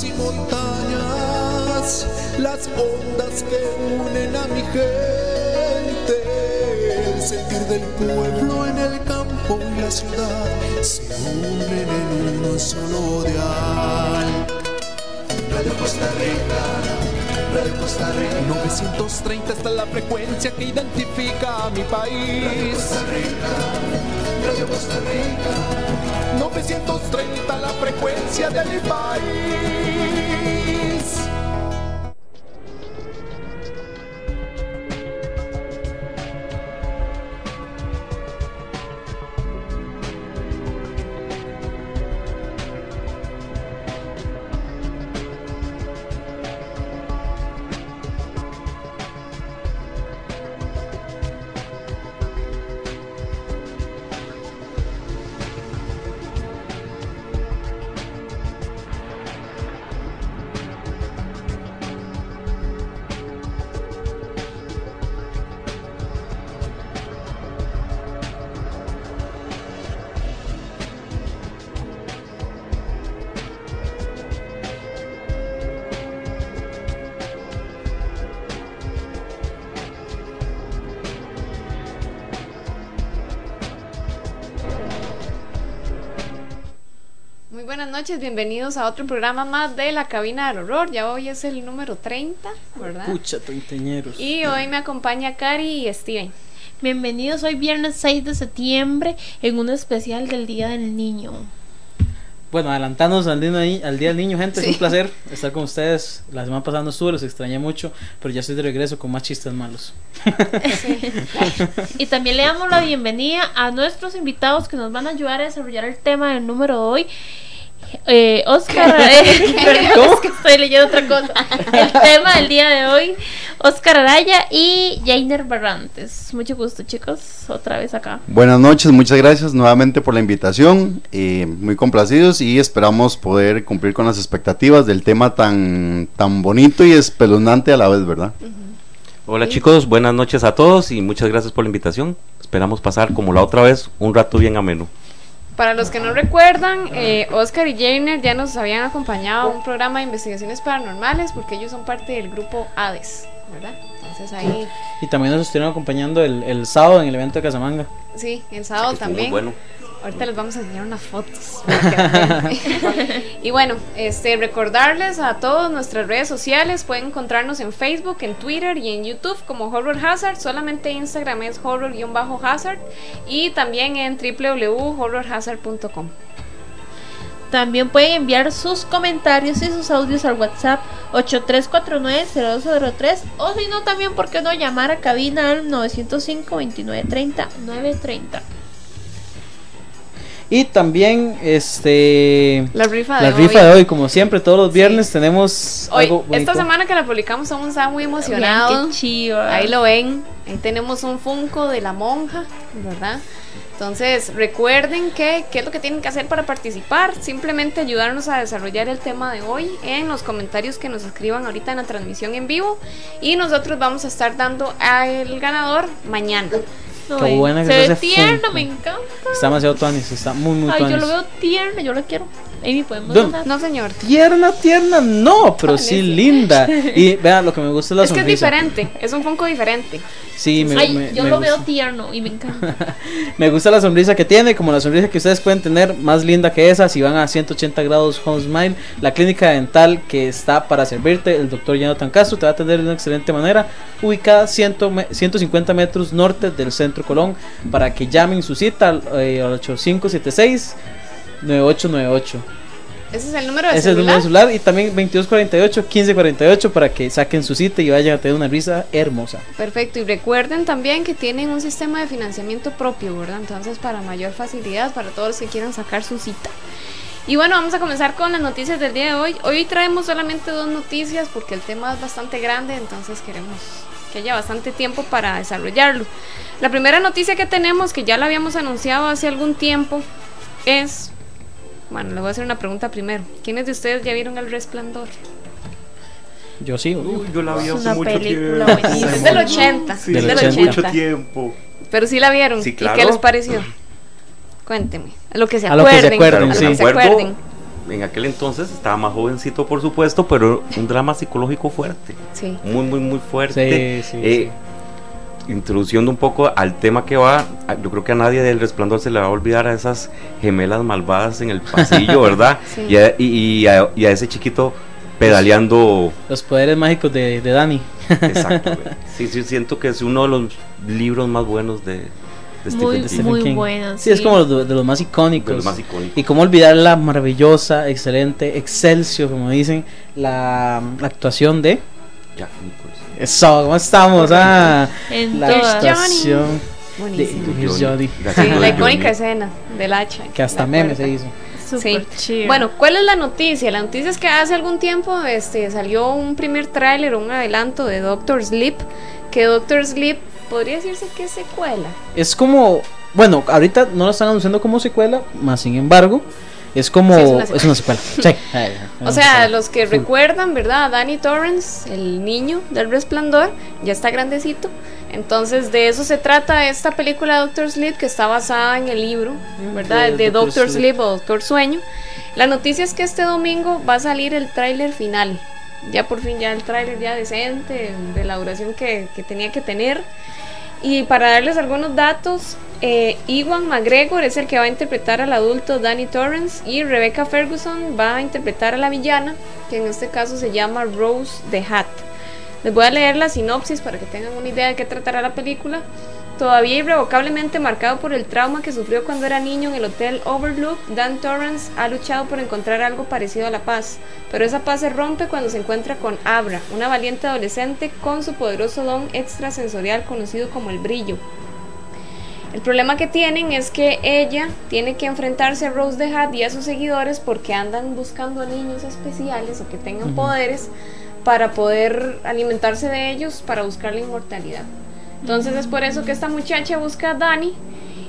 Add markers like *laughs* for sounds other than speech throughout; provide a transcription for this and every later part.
y montañas, las ondas que unen a mi gente, el sentir del pueblo en el campo y la ciudad se unen en uno solo dial. Radio Costa Rica, Radio Costa Rica. 930 está la frecuencia que identifica a mi país. Radio Costa Rica, Radio Costa Rica. 930 la frecuencia de mi país. Noches, bienvenidos a otro programa más de la cabina del horror. Ya hoy es el número 30, ¿verdad? Pucha, treintañeros. Y hoy me acompaña Cari y Steven. Bienvenidos hoy viernes 6 de septiembre en un especial del Día del Niño. Bueno, adelantándonos al día, al día del niño, gente, Sí. es un placer estar con ustedes. La semana pasada no estuve, los extrañé mucho, pero ya estoy de regreso con más chistes malos. Y también le damos la bienvenida a nuestros invitados que nos van a ayudar a desarrollar el tema del número de hoy. Eh, Oscar, *laughs* eh, *laughs* perdón, *laughs* es que estoy leyendo otra cosa. El tema del día de hoy, Oscar Araya y Jainer Barrantes. Mucho gusto, chicos, otra vez acá. Buenas noches, muchas gracias nuevamente por la invitación. eh, muy complacidos y esperamos poder cumplir con las expectativas del tema tan, tan bonito y espeluznante a la vez, ¿verdad? Hola chicos, buenas noches a todos y muchas gracias por la invitación. Esperamos pasar como la otra vez un rato bien ameno. Para los que no recuerdan, eh, Oscar y Jainer ya nos habían acompañado a un programa de investigaciones paranormales porque ellos son parte del grupo Hades, ¿verdad? Entonces ahí, Y también nos estuvieron acompañando el, el sábado en el evento de Casamanga. sí, el sábado Estuvo muy también. bueno. Ahorita les vamos a enseñar unas fotos. *laughs* y bueno, este recordarles a todos nuestras redes sociales, pueden encontrarnos en Facebook, en Twitter y en YouTube como Horror Hazard, solamente Instagram es horror-hazard y también en www.horrorhazard.com. También pueden enviar sus comentarios y sus audios al WhatsApp 8349-0203 o si no también, ¿por qué no llamar a cabina al 905-2930-930? Y también, este. La rifa de La hoy. rifa de hoy, como siempre, todos los viernes tenemos Hoy, algo esta semana que la publicamos, Somos estaba muy emocionados. Vean qué chiva. Ahí lo ven. Ahí tenemos un Funko de la monja, ¿verdad? Entonces, recuerden que qué es lo que tienen que hacer para participar. Simplemente ayudarnos a desarrollar el tema de hoy en los comentarios que nos escriban ahorita en la transmisión en vivo. Y nosotros vamos a estar dando al ganador mañana. No, Qué buena que Se es ve tierno, me encanta. Está demasiado tuanis, está muy, muy Ay, yo tuanis. lo veo tierno, yo lo quiero. Amy, podemos. No, señor. Tierna, tierna, no, pero sí linda. *laughs* Y vean, lo que me gusta es la Es que es sonrisa. diferente. Es un Funko diferente. Sí, me, Ay, me- yo me lo gusta. veo tierno y me encanta. *laughs* Me gusta la sonrisa que tiene, como la sonrisa que ustedes pueden tener, más linda que esa, si van a 180 grados Home Smile, la clínica dental que está para servirte, el doctor Jonathan Castro te va a atender de una excelente manera, ubicada 100 me- 150 metros norte del centro Colón, para que llamen su cita al eh, al 8576 9898. Ese es el número de Ese es el número celular. de celular y también 2248 1548 para que saquen su cita y vayan a tener una risa hermosa. Perfecto, y recuerden también que tienen un sistema de financiamiento propio, ¿verdad? Entonces, para mayor facilidad, para todos los que quieran sacar su cita. Y bueno, vamos a comenzar con las noticias del día de hoy. Hoy traemos solamente dos noticias porque el tema es bastante grande, entonces queremos que haya bastante tiempo para desarrollarlo. La primera noticia que tenemos, que ya la habíamos anunciado hace algún tiempo, es... Bueno, le voy a hacer una pregunta primero. ¿Quiénes de ustedes ya vieron El Resplandor? Yo sí. Uy, yo la vi hace una mucho película tiempo. buenísima. Es del 80. Sí, Del es del 80. 80. mucho tiempo. Pero sí la vieron. Sí, ¿Y claro. qué les pareció? Cuénteme. A lo que se A lo que se acuerden. acuerden, a lo sí. que se acuerden. en aquel entonces estaba más jovencito, por supuesto, pero un drama psicológico fuerte. Sí. Muy, muy, muy fuerte. Sí, sí, Eh, Introduciendo un poco al tema que va, yo creo que a nadie del resplandor se le va a olvidar a esas gemelas malvadas en el pasillo, *laughs* ¿verdad? Sí. Y, a, y- y a- y a ese chiquito pedaleando. Los poderes mágicos de, de Dani. Exacto. *laughs* Sí, sí, siento que es uno de los libros más buenos de, de Muy, Stephen King. Muy King. buena. Sí, es como de, de los más icónicos. De los más icónicos. Y cómo olvidar la maravillosa, excelente, excelsior, como dicen, la, la actuación de... Jack Nicholson. Eso, ¿cómo estamos? Ah, En la todas. Buenísimo. Johnny. Sí, la icónica escena del hacha. Que hasta meme se hizo. Súper Sí. chido. Bueno, ¿cuál es la noticia? La noticia es que hace algún tiempo este, salió un primer tráiler, un adelanto de Doctor Sleep, que Doctor Sleep podría decirse que es secuela. Es como... Bueno, ahorita no lo están anunciando como secuela, más sin embargo, es como... Sí, es una es una secuela. Sí. *laughs* O sea, los que recuerdan, ¿verdad? A Danny Torrance, el niño del resplandor, ya está grandecito. Entonces, de eso se trata esta película Doctor Sleep, que está basada en el libro, ¿verdad? de. Doctor Sleep. Sleep o Doctor Sueño. La noticia es que este domingo va a salir el tráiler final. Ya por fin, ya el tráiler ya decente, de la duración que, que tenía que tener. Y para darles algunos datos, eh, Iwan McGregor es el que va a interpretar al adulto Danny Torrance y Rebecca Ferguson va a interpretar a la villana, que en este caso se llama Rose the Hat. Les voy a leer la sinopsis para que tengan una idea de qué tratará la película. Todavía irrevocablemente marcado por el trauma que sufrió cuando era niño en el Hotel Overlook, Dan Torrance ha luchado por encontrar algo parecido a la paz, pero esa paz se rompe cuando se encuentra con Abra, una valiente adolescente con su poderoso don extrasensorial conocido como el brillo. El problema que tienen es que ella tiene que enfrentarse a Rose the Hat y a sus seguidores porque andan buscando a niños especiales o que tengan poderes para poder alimentarse de ellos para buscar la inmortalidad. Entonces es por eso que esta muchacha busca a Danny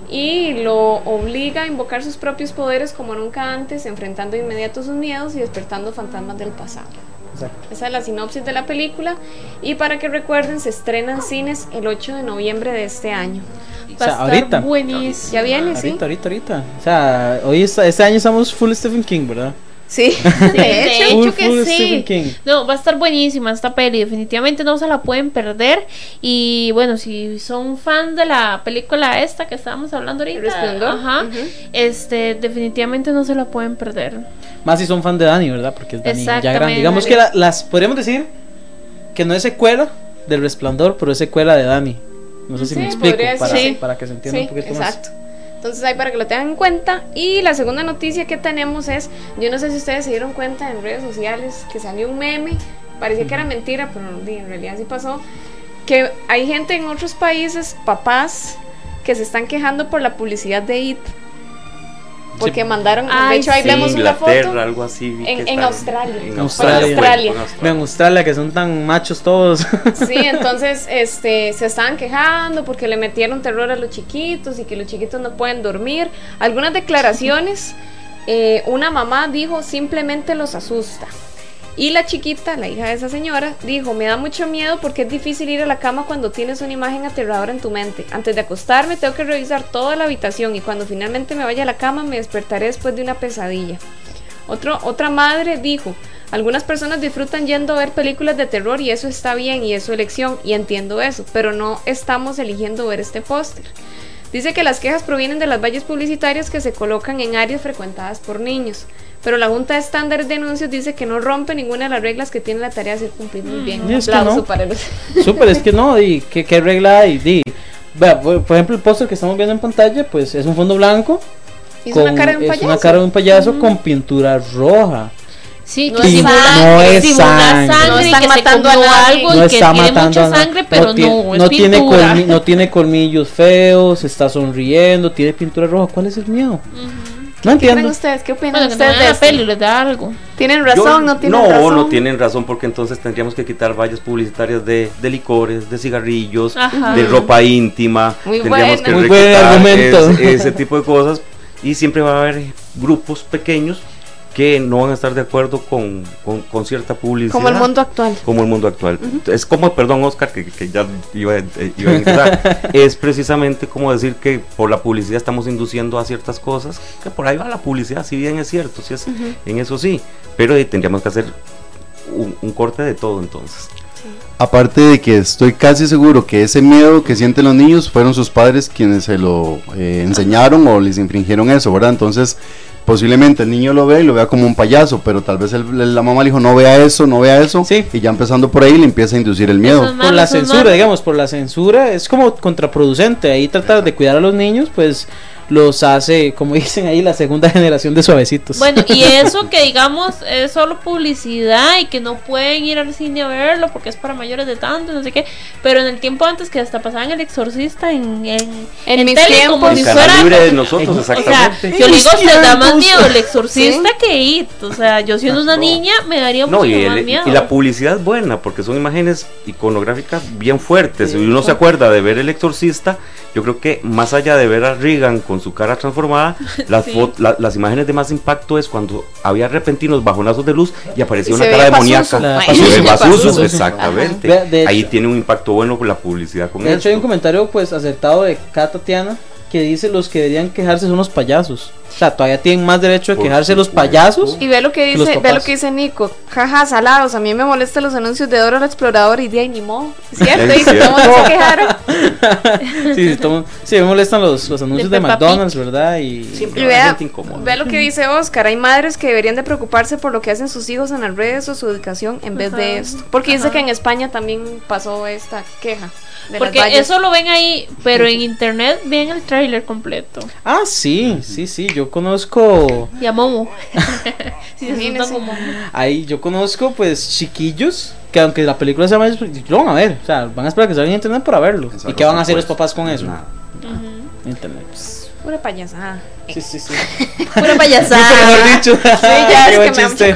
y lo obliga a invocar sus propios poderes como nunca antes, enfrentando de inmediato sus miedos y despertando fantasmas del pasado. Exacto. Esa es la sinopsis de la película y para que recuerden se estrena en cines el 8 de noviembre de este año. O Va a estar ahorita. buenísimo. Ya viene, sí. Ahorita, ahorita, ahorita. O sea, hoy está, este año estamos full Stephen King, ¿verdad? Sí, *laughs* Sí, de hecho, que full sí. King. No, va a estar buenísima esta peli. Definitivamente no se la pueden perder. Y bueno, si son fan de la película esta que estábamos hablando ahorita, ajá, este, definitivamente no se la pueden perder. Más si son fan de Dani, ¿verdad? Porque es Dani ya grande. Exactamente. Digamos que la- las podríamos decir que no es secuela del Resplandor, pero es secuela de Dani. No sé si Sí, me explico para, para que se entienda Sí, un poquito exacto. Entonces ahí para que lo tengan en cuenta. Y la segunda noticia que tenemos es, yo no sé si ustedes se dieron cuenta en redes sociales que salió un meme, parecía que era mentira, pero en realidad sí pasó, que hay gente en otros países, papás, que se están quejando por la publicidad de IT. Porque mandaron, de hecho ahí sí. vemos una Inglaterra, foto. algo así. En- en está Australia. En. Australia. En Australia que son tan machos todos. *laughs* Sí, entonces este, se estaban quejando porque le metieron terror a los chiquitos y que los chiquitos no pueden dormir. Algunas declaraciones, eh, una mamá dijo simplemente los asusta. Y la chiquita, la hija de esa señora, dijo, me da mucho miedo porque es difícil ir a la cama cuando tienes una imagen aterradora en tu mente. Antes de acostarme tengo que revisar toda la habitación y cuando finalmente me vaya a la cama me despertaré después de una pesadilla. Otra madre dijo, algunas personas disfrutan yendo a ver películas de terror y eso está bien y es su elección y entiendo eso, pero no estamos eligiendo ver este póster. Dice que las quejas provienen de las vallas publicitarias que se colocan en áreas frecuentadas por niños, pero la Junta de Estándares de Anuncios dice que no rompe ninguna de las reglas que tiene la tarea de ser cumplir muy bien. Un Y es que aplauso no. para los... *laughs* Súper, es que no, y ¿qué, qué regla hay? Di, por por ejemplo, el póster que estamos viendo en pantalla, pues es un fondo blanco. Hizo una cara de un es payaso. una cara de un payaso con pintura roja. Sí, No que es sangre, no es simula sangre. No están que se matando a algo no y que está tiene matando mucha sangre, pero no, tiene, es no tiene, pintura. colmi- no tiene colmillos feos, está sonriendo, tiene pintura roja. ¿Cuál es el miedo? No ¿Qué creen entiendo. ustedes? ¿Qué opinan Bueno, no ustedes de la peli les da algo. ¿Tienen Yo- razón? ¿No tienen no, razón? no tienen razón porque entonces tendríamos que quitar vallas publicitarias de, de licores, de cigarrillos, Ajá. de ropa íntima. Muy tendríamos buena. que Muy buen argumento. es- ese tipo de cosas y siempre va a haber grupos pequeños que no van a estar de acuerdo con, con, con cierta publicidad. Como el mundo actual. Como el mundo actual. Es como, perdón, Oscar, que, que ya iba, eh, iba a empezar. *laughs* es precisamente como decir que por la publicidad estamos induciendo a ciertas cosas, que por ahí va la publicidad, si bien es cierto, si es, en eso sí, pero eh, tendríamos que hacer un, un corte de todo entonces. Aparte de que estoy casi seguro que ese miedo que sienten los niños fueron sus padres quienes se lo eh, enseñaron o les infringieron eso, ¿verdad? Entonces, posiblemente el niño lo ve y lo vea como un payaso, pero tal vez el- la mamá le dijo no vea eso, no vea eso, Sí. y ya empezando por ahí le empieza a inducir el miedo. Por la censura, digamos, por la censura es como contraproducente. Ahí tratar de cuidar a los niños, pues los hace, como *laughs* dicen ahí, la segunda generación de suavecitos. Bueno, y *laughs* eso que digamos es solo publicidad y que no pueden ir al cine a verlo porque es para mayores de tanto, no sé qué. Pero en el tiempo antes que hasta pasaban el exorcista en, en, En en mis tele como tiempos. si El fuera. libre de nosotros, O sea, exactamente. yo le digo, se da más miedo el exorcista que IT. O sea, yo siendo una No. niña me daría No, mucho y, más el- miedo. y la publicidad es buena porque son imágenes iconográficas bien fuertes. Sí, si uno se acuerda de ver El Exorcista, yo creo que más allá de ver a Reagan con su cara transformada, *laughs* las, Sí. la- las imágenes de más impacto es cuando había repentinos bajonazos de luz y aparecía Y una cara demoníaca. Pazuzu. Exactamente. Ajá. Ahí tiene un impacto bueno con la publicidad con de hecho, hay un comentario pues acertado de Kat Tatiana que dice los que deberían quejarse son los payasos. O sea, todavía tienen más derecho de quejarse los payasos. Y ve lo que Que dice, ve lo que dice Nico. Jaja, salados. A mí me molestan los anuncios de Dora la Exploradora y de. *laughs* Es cierto, dice, cierto. ¿cómo no se quejaron? *laughs* sí, sí, tomo- sí, me molestan los, los anuncios de, De McDonald's, ¿verdad? Y Siempre Y vea, ve lo que dice Oscar. Hay madres que deberían de preocuparse por lo que hacen sus hijos en las redes o su educación en vez de Ajá. esto. Porque dice Ajá. que en España también pasó esta queja. De Porque eso lo ven ahí, pero en internet ven el tráiler completo. Ah, sí, sí, sí, yo conozco Y a Momo. *laughs* *laughs* sí, se como ahí yo conozco pues chiquillos que aunque la película se llama lo van a ver, o sea, van a esperar que salga en internet para verlo. Exacto, ¿Y qué van a hacer los Pues, papás con eso? nada. Ujú. Internet. pues, Pura payasada. Sí, sí, sí. *laughs* Pura payasada. Mejor dicho. ya, Qué es que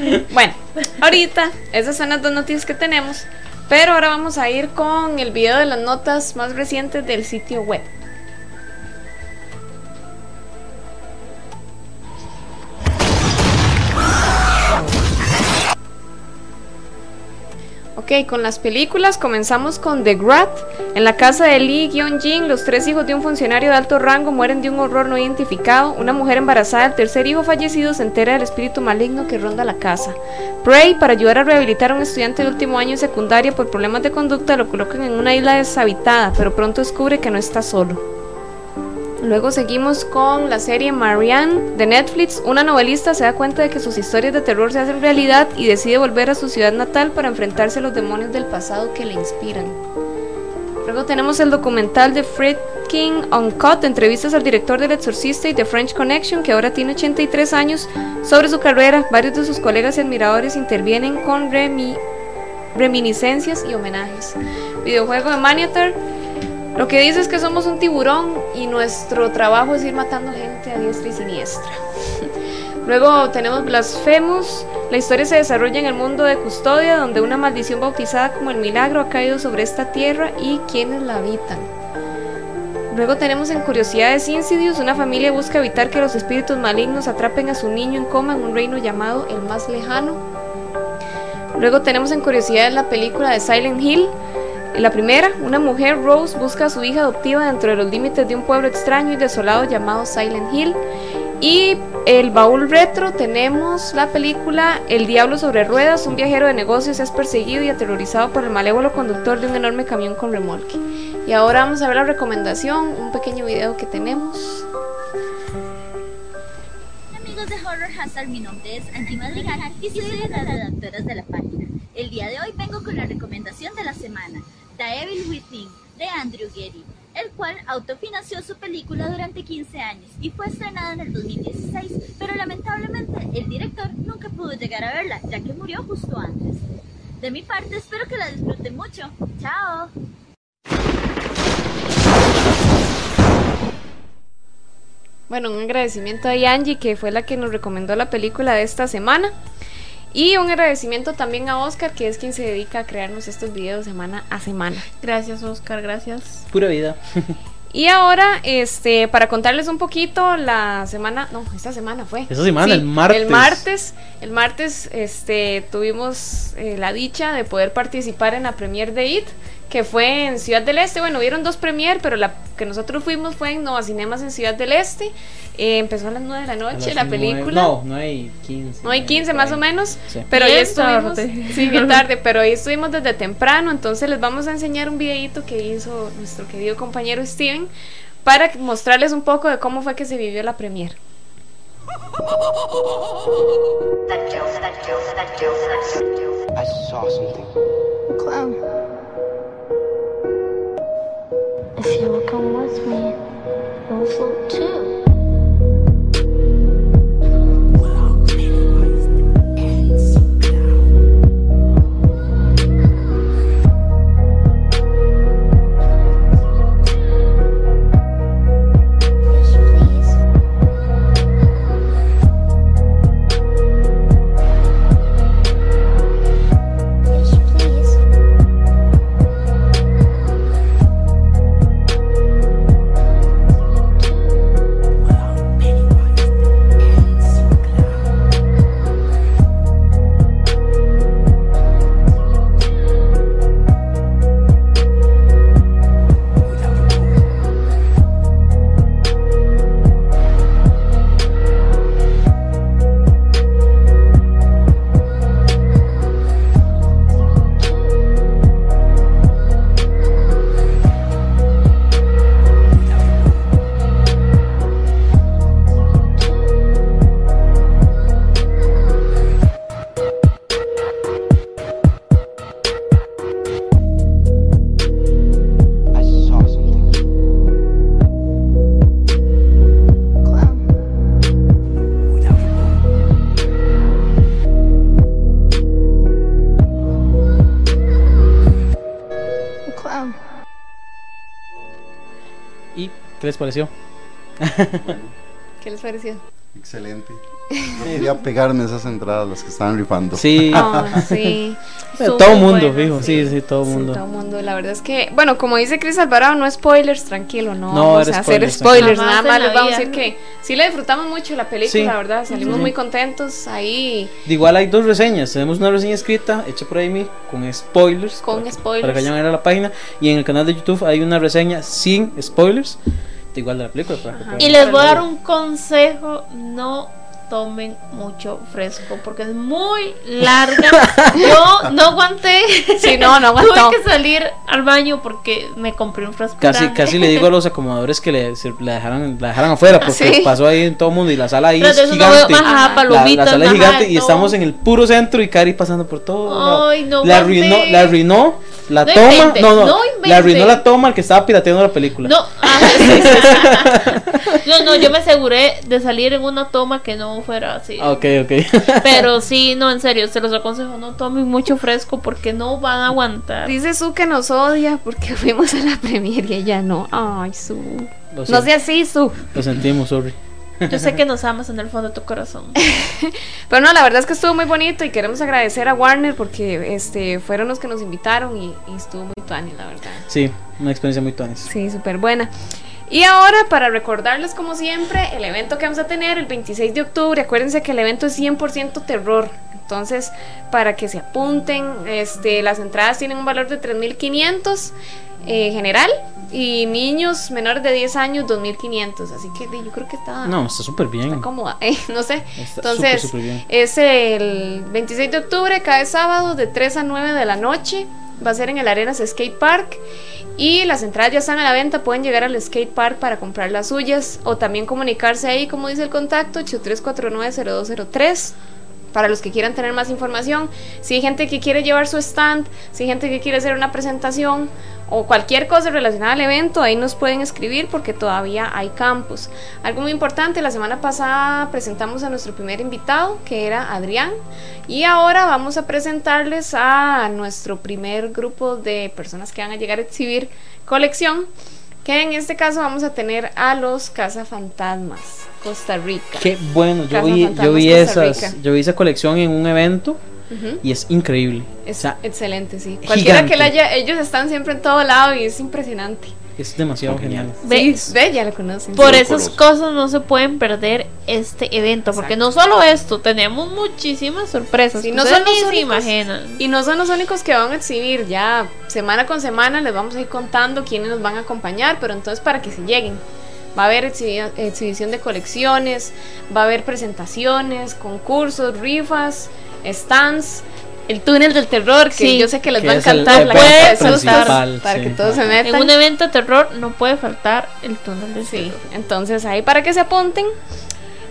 me. Bueno, ahorita esas son las dos noticias que tenemos, pero ahora vamos a ir con el video de las notas más recientes del sitio web. Ok, con las películas comenzamos con The Grat. En la casa de Lee Gyun-jin, los tres hijos de un funcionario de alto rango mueren de un horror no identificado. Una mujer embarazada del tercer hijo fallecido se entera del espíritu maligno que ronda la casa. Prey, para ayudar a rehabilitar a un estudiante de último año de secundaria por problemas de conducta, lo colocan en una isla deshabitada, pero pronto descubre que no está solo. Luego seguimos con la serie Marianne de Netflix. Una novelista se da cuenta de que sus historias de terror se hacen realidad y decide volver a su ciudad natal para enfrentarse a los demonios del pasado que le inspiran. Luego tenemos el documental de Fred King Uncut, entrevistas al director del Exorcista y The French Connection, que ahora tiene 83 años, sobre su carrera. Varios de sus colegas y admiradores intervienen con remi- reminiscencias y homenajes. Videojuego de Maniatar. Lo que dice es que somos un tiburón y nuestro trabajo es ir matando gente a diestra y siniestra. *laughs* Luego tenemos Blasphemous. La historia se desarrolla en el mundo de Custodia, donde una maldición bautizada como el milagro ha caído sobre esta tierra y quienes la habitan. Luego tenemos en Curiosidades Insidious, una familia busca evitar que los espíritus malignos atrapen a su niño en coma en un reino llamado el más lejano. Luego tenemos en Curiosidades la película de Silent Hill. La primera, una mujer, Rose, busca a su hija adoptiva dentro de los límites de un pueblo extraño y desolado llamado Silent Hill. Y el baúl retro tenemos la película El Diablo sobre Ruedas. Un viajero de negocios es perseguido y aterrorizado por el malévolo conductor de un enorme camión con remolque. Y ahora vamos a ver la recomendación, un pequeño video que tenemos. Amigos de Horror Hazard, mi nombre es Angie Madrigal y soy una de las redactoras de la página. El día de hoy vengo con la recomendación de la semana, The Evil Within, de Andrew Getty, el cual autofinanció su película durante 15 años y fue estrenada en el 2016, pero lamentablemente el director nunca pudo llegar a verla, ya que murió justo antes. De mi parte, espero que la disfruten mucho. ¡Chao! Bueno, un agradecimiento a Angie, que fue la que nos recomendó la película de esta semana. Y un agradecimiento también a Oscar, que es quien se dedica a crearnos estos videos semana a semana. Gracias, Oscar, gracias. Pura vida. *laughs* Y ahora, este, para contarles un poquito, la semana, no, esta semana fue. Esta semana, el martes. El martes, el martes, este, tuvimos eh, la dicha de poder participar en la premier de IT, que fue en Ciudad del Este. Bueno, vieron dos premier, pero la que nosotros fuimos fue en Nova Cinemas en Ciudad del Este. Eh, empezó a las 9 de la noche la película. No, no hay 15. No hay 15 más o menos, Sí. pero ya estuvimos, tarde. sí, bien *laughs* tarde, pero ahí estuvimos desde temprano, entonces les vamos a enseñar un videito que hizo nuestro querido compañero Steven para mostrarles un poco de cómo fue que se vivió la premier. I saw something. Clown. If you will come with me, you'll float too. ¿Qué les pareció? Excelente. Yo quería pegarme esas entradas, las que estaban rifando. Sí, *laughs* Ah, sí. *laughs* todo mundo, fijo, sí, sí, todo el Sí, mundo. todo mundo. La verdad es que, bueno, como dice Chris Alvarado, no spoilers, tranquilo, no, No, vamos a hacer spoilers, nada Jamás más les la vamos a decir que sí le disfrutamos mucho la película, Sí. la verdad, salimos Sí. muy contentos ahí De igual hay dos reseñas. Tenemos una reseña escrita hecha por Amy con spoilers. con para spoilers. Para que vayan a ver a la página. Y en el canal de YouTube hay una reseña sin spoilers. Igual de la película. para que Y les voy a dar un consejo, no tomen mucho fresco porque es muy larga. Yo no aguanté. Sí, no, no aguantó. Tuve que salir al baño porque me compré un fresco. Casi, grande. casi le digo a los acomodadores que le, se- la, dejaran, la dejaran afuera porque Sí. pasó ahí en todo el mundo y la sala ahí es no gigante. ajá, la, palomitas, la sala es gigante y estamos en el puro centro y Cari pasando por todo. Ay, no la arruinó, la arruinó la No toma. invente, no, no, no la arruinó la toma al que estaba pirateando la película. No, ah, sí. *laughs* no, no, yo me aseguré de salir en una toma que no fuera así. Ah, Ok, ok. *laughs* Pero sí, no, en serio, se los aconsejo, no tomen mucho fresco porque no van a aguantar. Dice Su que nos odia porque *laughs* fuimos a la premier y ella no. Ay, Su. No sea así, Su. lo sentimos, sorry. Yo sé que *laughs* nos amas en el fondo de tu corazón. Pero no, la verdad es que estuvo muy bonito y queremos agradecer a Warner porque este fueron los que nos invitaron y, y estuvo muy tuani, la verdad. Sí, una experiencia muy tuanis. Sí, súper buena. Y ahora, para recordarles como siempre, el evento que vamos a tener el 26 de octubre, acuérdense que el evento es 100% terror. Entonces, para que se apunten, este, las entradas tienen un valor de 3.500 eh, general y niños menores de 10 años 2.500. Así que yo creo que está, No, está súper bien. está cómoda, *laughs* eh, no sé. Está Entonces, súper, súper bien. es el 26 de octubre, cada sábado de 3 a 9 de la noche. Va a ser en el Arenas Skate Park. Y las entradas ya están a la venta. Pueden llegar al skate park para comprar las suyas. O también comunicarse ahí, como dice el contacto, 8349-0203. Para los que quieran tener más información. Si hay gente que quiere llevar su stand, si hay gente que quiere hacer una presentación o cualquier cosa relacionada al evento, ahí nos pueden escribir porque todavía hay campus. Algo muy importante, la semana pasada presentamos a nuestro primer invitado, que era Adrián, y ahora vamos a presentarles a nuestro primer grupo de personas que van a llegar a exhibir colección, que en este caso vamos a tener a los Cazafantasmas, Costa Rica. Qué bueno, yo Casa vi, yo vi esas, yo vi esa colección en un evento Ujú. y es increíble. Es O sea, excelente, sí. Cualquiera gigante. que la haya, ellos están siempre en todo lado y es impresionante. Es demasiado genial. Ve- Sí, ve, ya lo conocen. Por Sí, esas cosas no se pueden perder este evento, porque no solo esto, tenemos muchísimas sorpresas. Sí, que no son los únicos. imaginan. Y no son los únicos que van a exhibir, ya semana con semana les vamos a ir contando quiénes nos van a acompañar, pero entonces para que se lleguen. Va a haber exhibi- exhibición de colecciones, va a haber presentaciones, concursos, rifas, stands, el túnel del terror, que Sí. yo sé que les Que va a encantar la evento caja de sustos, principal, para sí. que todos se En metan. un evento de terror no puede faltar el túnel del Sí, terror. entonces ahí para que se apunten.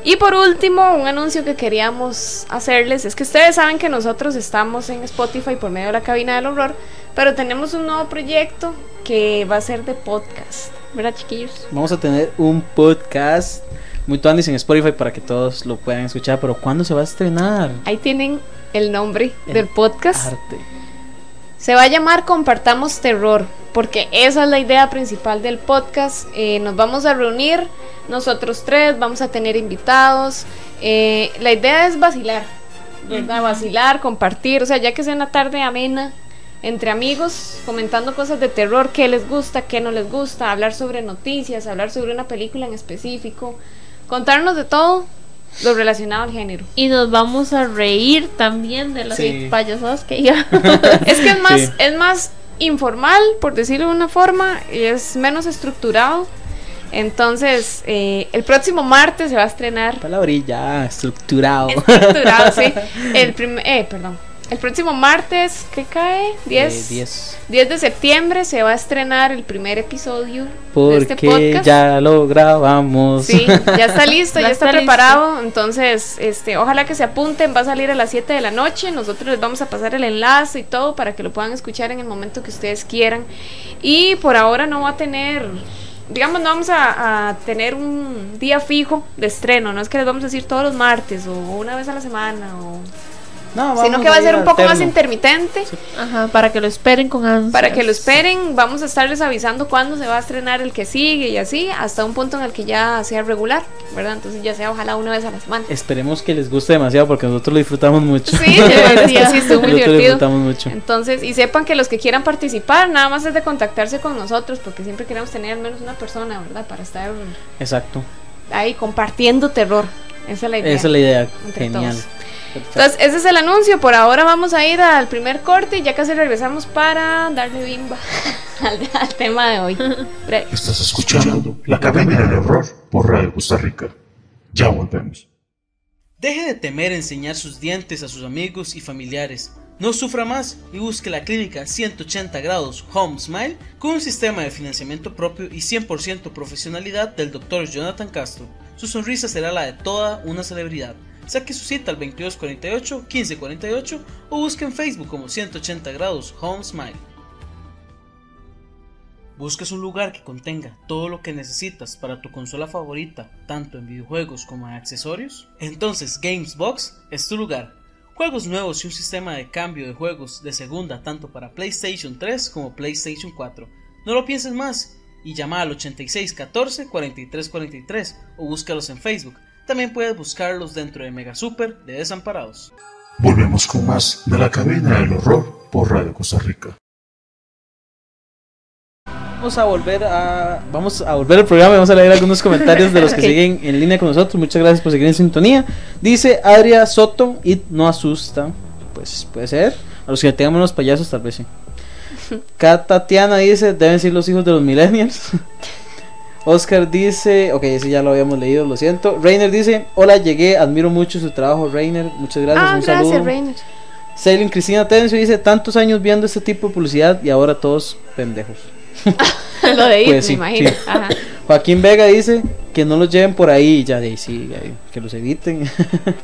Y por último, un anuncio que queríamos hacerles es que ustedes saben que nosotros estamos en Spotify por medio de la cabina del horror, pero tenemos un nuevo proyecto que va a ser de podcast, ¿verdad, chiquillos? Vamos a tener un podcast muy tuanis en Spotify para que todos lo puedan escuchar. Pero ¿cuándo se va a estrenar? Ahí tienen el nombre El del podcast. Arte. Se va a llamar Compartamos Terror, porque esa es la idea principal del podcast. Eh, nos vamos a reunir nosotros tres, vamos a tener invitados. Eh, la idea es vacilar, ¿verdad? Vacilar, compartir, o sea, ya que sea una tarde amena entre amigos, comentando cosas de terror, qué les gusta, qué no les gusta, hablar sobre noticias, hablar sobre una película en específico, contarnos de todo lo relacionado al género. Y nos vamos a reír también de las Sí. payasadas que ya. *laughs* Es que es más, Sí. es más informal, por decirlo de una forma, y es menos estructurado. Entonces, eh, el próximo martes se va a estrenar Palabrilla, estructurado. estructurado, sí. *laughs* El prim- eh, perdón. El próximo martes, ¿qué cae? 10. Eh, 10. 10 de septiembre se va a estrenar el primer episodio de Porque este podcast. ya lo grabamos. Sí, ya está *laughs* listo, Ya ya, está, está preparado. Entonces, este, ojalá que se apunten. Va a salir a las 7 de la noche. Nosotros les vamos a pasar el enlace y todo para que lo puedan escuchar en el momento que ustedes quieran. Y por ahora no va a tener, digamos, no vamos a, a tener un día fijo de estreno. No es que les vamos a decir todos los martes o una vez a la semana, o, No, sino que va a ser un poco más intermitente. Ajá, para que lo esperen con ansias. Para que lo esperen, vamos a estarles avisando cuándo se va a estrenar el que sigue y así, hasta un punto en el que ya sea regular, ¿verdad? Entonces ya sea ojalá una vez a la semana. Esperemos que les guste demasiado porque nosotros lo disfrutamos mucho. Sí, sí, estuvo muy *laughs* Nosotros lo divertido. disfrutamos mucho. Entonces, y sepan que los que quieran participar, nada más es de contactarse con nosotros, porque siempre queremos tener al menos una persona, ¿verdad? Para estar Exacto. ahí compartiendo terror. Esa es la idea. Esa es la idea. Genial. todos. Entonces, ese es el anuncio. Por ahora vamos a ir al primer corte y ya casi regresamos para darle bimba *laughs* al, al tema de hoy. Estás escuchando La Cabina del Horror por Radio Costa Rica. Ya volvemos. Deje de temer enseñar sus dientes a sus amigos y familiares. No sufra más y busque la clínica 180 grados Home Smile con un sistema de financiamiento propio y 100% profesionalidad del Dr. Jonathan Castro. Su sonrisa será la de toda una celebridad. Saque su cita al 2248-1548 o busque en Facebook como 180 grados Home Smile. ¿Buscas un lugar que contenga todo lo que necesitas para tu consola favorita, tanto en videojuegos como en accesorios? Entonces Gamesbox es tu lugar. Juegos nuevos y un sistema de cambio de juegos de segunda tanto para PlayStation 3 como PlayStation 4. No lo pienses más y llama al 8614 4343 o búscalos en Facebook. También puedes buscarlos dentro de Mega Super de Desamparados. Volvemos con más de La Cabina del Horror por Radio Costa Rica. Vamos a volver a vamos a volver al programa y vamos a leer algunos comentarios de los que *laughs* siguen en línea con nosotros. Muchas gracias por seguir en sintonía. Dice Adria Soto, It no asusta. Pues puede ser. A los que tengamos los payasos tal vez sí. *laughs* Kat Tatiana dice, deben ser los hijos de los millennials. *laughs* Oscar dice, ok, ese ya lo habíamos leído, lo siento. Rainer dice, hola, llegué, admiro mucho su trabajo, Rainer. Muchas gracias, ah, un gracias, saludo. Reiner. Sailing Cristina Tencio dice, tantos años viendo este tipo de publicidad y ahora todos pendejos. *laughs* Lo de ir, Pues sí, me imagino. sí. Ajá. Joaquín Vega dice que no los lleven por ahí, ya de ahí sí, que los eviten.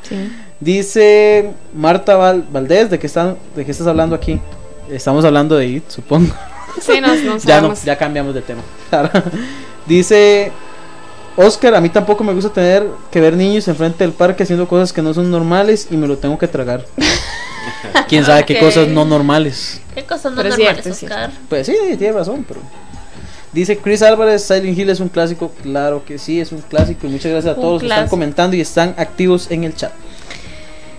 Sí. *laughs* dice Marta Val- Valdés, ¿de qué, están, ¿de qué estás hablando aquí? Estamos hablando de IT, supongo. Sí, no, no *laughs* ya no, ya cambiamos de tema. *laughs* dice Oscar, a mí tampoco me gusta tener que ver niños enfrente del parque haciendo cosas que no son normales y me lo tengo que tragar. *laughs* Quién sabe qué cosas no normales. ¿Qué cosas no Pero normales, cierto, es cierto. Oscar? Pues sí, tiene razón, pero. Dice Chris Álvarez, Silent Hill es un clásico. Claro que sí, es un clásico. Y muchas gracias a Un todos los que están comentando y están activos en el chat.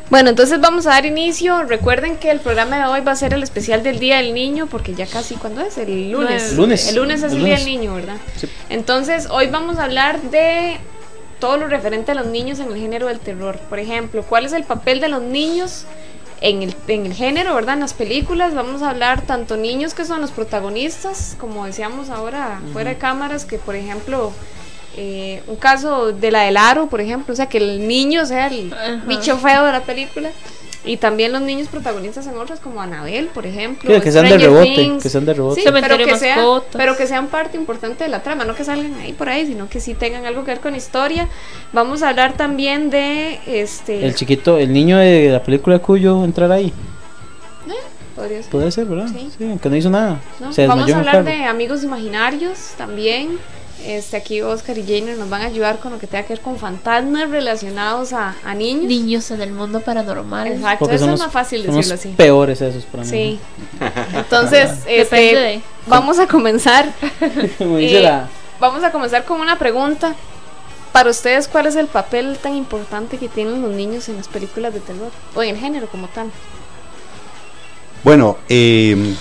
Bueno, entonces vamos a dar inicio. Recuerden que el programa de hoy va a ser el especial del Día del Niño, porque ya casi, ¿cuándo es? El lunes. Nueve. Lunes. El lunes es el, El Día del Niño, ¿verdad? Sí. Entonces, hoy vamos a hablar de todo lo referente a los niños en el género del terror. Por ejemplo, ¿cuál es el papel de los niños en el, en el género, ¿verdad? En las películas vamos a hablar tanto niños que son los protagonistas, como decíamos ahora fuera de cámaras, que por ejemplo, eh, un caso de la del aro, por ejemplo, o sea, que el niño sea el Ajá. bicho feo de la película. Y también los niños protagonistas en otras como Anabel, por ejemplo. Sí, que sean de rebote, Things. que sean de rebote. Sí, pero que, pero sean parte importante de la trama, no que salgan ahí por ahí, sino que sí tengan algo que ver con historia. Vamos a hablar también de este El chiquito, el niño de la película Cuyo entrar ahí. podría ser, Puede ser, ¿verdad? Sí. Sí, aunque no hizo nada. ¿no? Se Vamos a hablar de amigos imaginarios también. Este aquí Oscar y Jainer nos van a ayudar con lo que tenga que ver con fantasmas relacionados a, a niños. Niños en el mundo paranormal. Exacto, Porque eso son es más fácil son los decirlo así. peores esos para mí. Sí. *laughs* Entonces, este, de. vamos a comenzar. *laughs* Como dice Eh, la. Vamos a comenzar con una pregunta. Para ustedes, ¿cuál es el papel tan importante que tienen los niños en las películas de terror? O en el género como tal. Bueno, eh,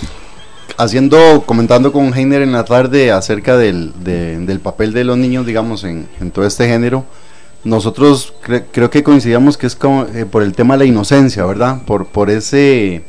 haciendo, comentando con Heiner en la tarde acerca del, de- del papel de los niños, digamos, en, en todo este género, nosotros cre- creo que coincidíamos que es como, eh, por el tema de la inocencia, ¿verdad? Por, por ese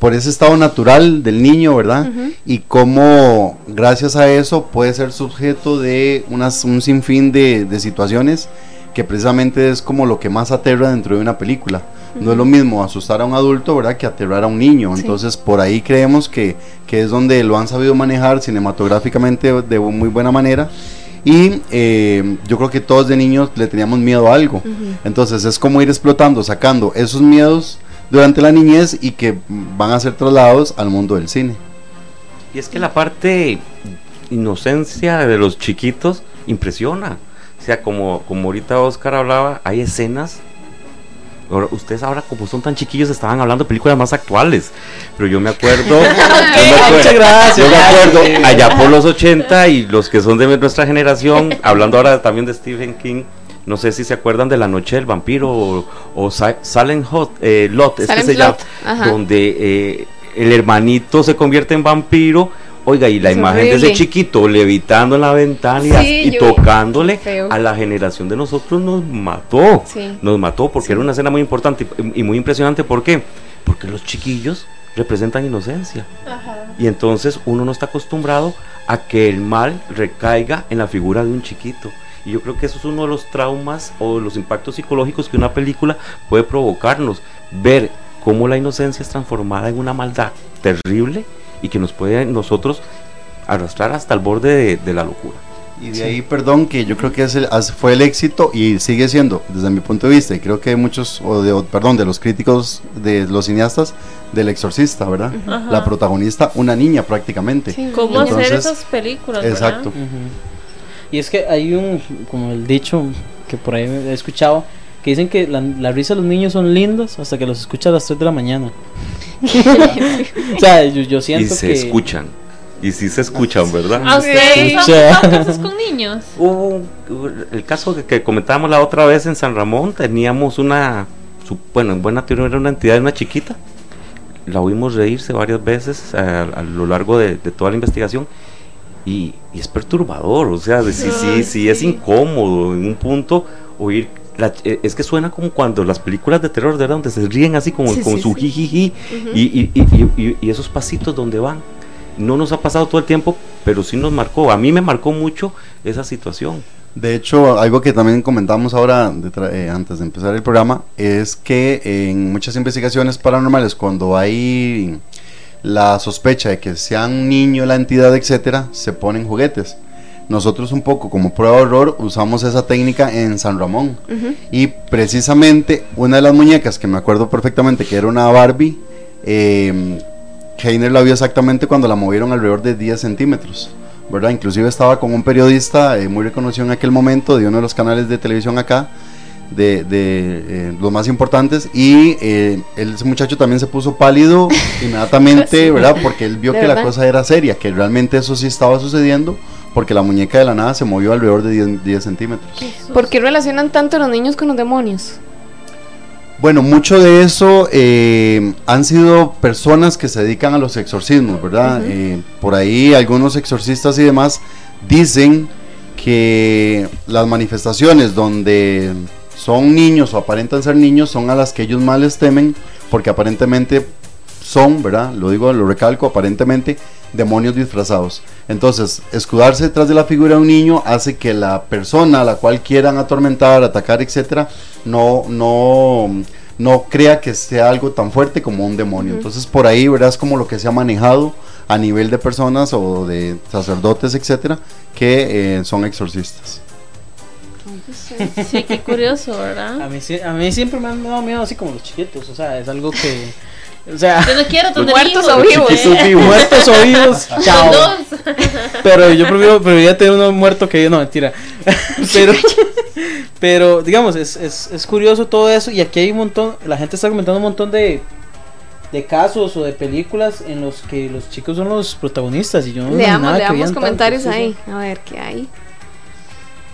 por ese estado natural del niño, ¿verdad? Y cómo gracias a eso puede ser sujeto de unas, un sinfín de, de situaciones que precisamente es como lo que más aterra dentro de una película. No es lo mismo asustar a un adulto, ¿verdad? Que aterrar a un niño. Sí. Entonces, por ahí creemos que, que es donde lo han sabido manejar cinematográficamente de muy buena manera. Y eh, yo creo que todos de niños le teníamos miedo a algo. Entonces, es como ir explotando, sacando esos miedos durante la niñez y que van a ser trasladados al mundo del cine. Y es que la parte inocencia de los chiquitos impresiona. O sea, como, como ahorita Oscar hablaba, hay escenas. Ahora, ustedes ahora como son tan chiquillos estaban hablando de películas más actuales. Pero yo me acuerdo. *laughs* yo me acuerdo- Muchas gracias. Yo me acuerdo allá por los 80 y los que son de nuestra generación, hablando ahora también de Stephen King. No sé si se acuerdan de La Noche del Vampiro o, o Silent Hot, eh, Lot, es que se llama, donde eh, el hermanito se convierte en vampiro. Oiga, y la Es imagen de ese horrible. chiquito levitando en la ventana y, Sí, tocándole Feo. a la generación de nosotros nos mató. Sí. Nos mató porque era una escena muy importante y, y muy impresionante. ¿Por qué? Porque los chiquillos representan inocencia. Y entonces uno no está acostumbrado a que el mal recaiga en la figura de un chiquito. Y yo creo que eso es uno de los traumas o de los impactos psicológicos que una película puede provocarnos. Ver cómo la inocencia es transformada en una maldad terrible y que nos puede nosotros arrastrar hasta el borde de, de la locura. Y de ahí, perdón, que yo creo que es el- fue el éxito y sigue siendo, desde mi punto de vista, y creo que hay muchos, o de, o, perdón, de los críticos, de los cineastas, del exorcista, ¿verdad? Ajá. La protagonista, una niña prácticamente. Sí, ¿Cómo Entonces, hacer esas películas? Exacto. Y es que hay un, como el dicho que por ahí he escuchado, que dicen que la, la risa de los niños son lindos hasta que los escuchas a las 3 de la mañana. *laughs* o sea, yo, yo Y siento se que... escuchan. Y sí se escuchan, ¿verdad? ¿A ustedes han Escucha. casos *laughs* con niños? Hubo un- el caso que, que comentábamos la otra vez en San Ramón, teníamos una, su- bueno, en buena teoría era una entidad, una chiquita, la oímos reírse varias veces a, a lo largo de, de toda la investigación y, y es perturbador, o sea, de, sí, sí, sí, es incómodo en un punto oír, la- eh, es que suena como cuando las películas de terror, ¿verdad? Donde se ríen así como Sí, con sí, su sí. jijiji y, y, y- y- y esos pasitos donde van. No nos ha pasado todo el tiempo, pero sí nos marcó. A mí me marcó mucho esa situación. De hecho, algo que también comentamos ahora, detra- eh, antes de empezar el programa, es que en muchas investigaciones paranormales, cuando hay la sospecha de que sea un niño la entidad, etcétera, se ponen juguetes. Nosotros un poco como prueba de horror usamos esa técnica en San Ramón. Y precisamente una de las muñecas que me acuerdo perfectamente que era una Barbie, eh, Heiner la vio exactamente cuando la movieron alrededor de 10 centímetros. ¿verdad? Inclusive estaba con un periodista eh, muy reconocido en aquel momento de uno de los canales de televisión acá, de, de, eh, los más importantes, y eh, ese muchacho también se puso pálido *laughs* inmediatamente, ¿verdad? Porque él vio ¿De que la verdad? cosa era seria, que realmente eso sí estaba sucediendo, porque la muñeca de la nada se movió alrededor de 10, 10 centímetros. ¿Por qué relacionan tanto a los niños con los demonios? Bueno, mucho de eso eh, han sido personas que se dedican a los exorcismos, ¿verdad? Eh, por ahí algunos exorcistas y demás dicen que las manifestaciones donde son niños o aparentan ser niños son a las que ellos más les temen porque aparentemente son, ¿verdad? Lo digo, lo recalco, aparentemente demonios disfrazados. Entonces, escudarse detrás de la figura de un niño hace que la persona a la cual quieran atormentar, atacar, etcétera, no, no, no crea que sea algo tan fuerte como un demonio. Entonces, por ahí, ¿verdad? Es como lo que se ha manejado a nivel de personas o de sacerdotes, etcétera, que eh, son exorcistas. Sí, qué curioso, ¿verdad? A mí, sí- a mí siempre me han dado miedo así como los chiquitos, o sea, es algo que... O sea, Yo no quiero tener Muertos hijos, o vivos. ¿eh? chiquitos vivos, muertos o vivos, *laughs* Los chao. dos. Pero yo prefiero, preferiría tener uno muerto que yo, no, mentira. *laughs* pero, pero digamos, es, es, es curioso todo eso y aquí hay un montón, la gente está comentando un montón de, de casos o de películas en los que los chicos son los protagonistas y yo no Leamos, que leamos habían comentarios ahí. A ver qué hay.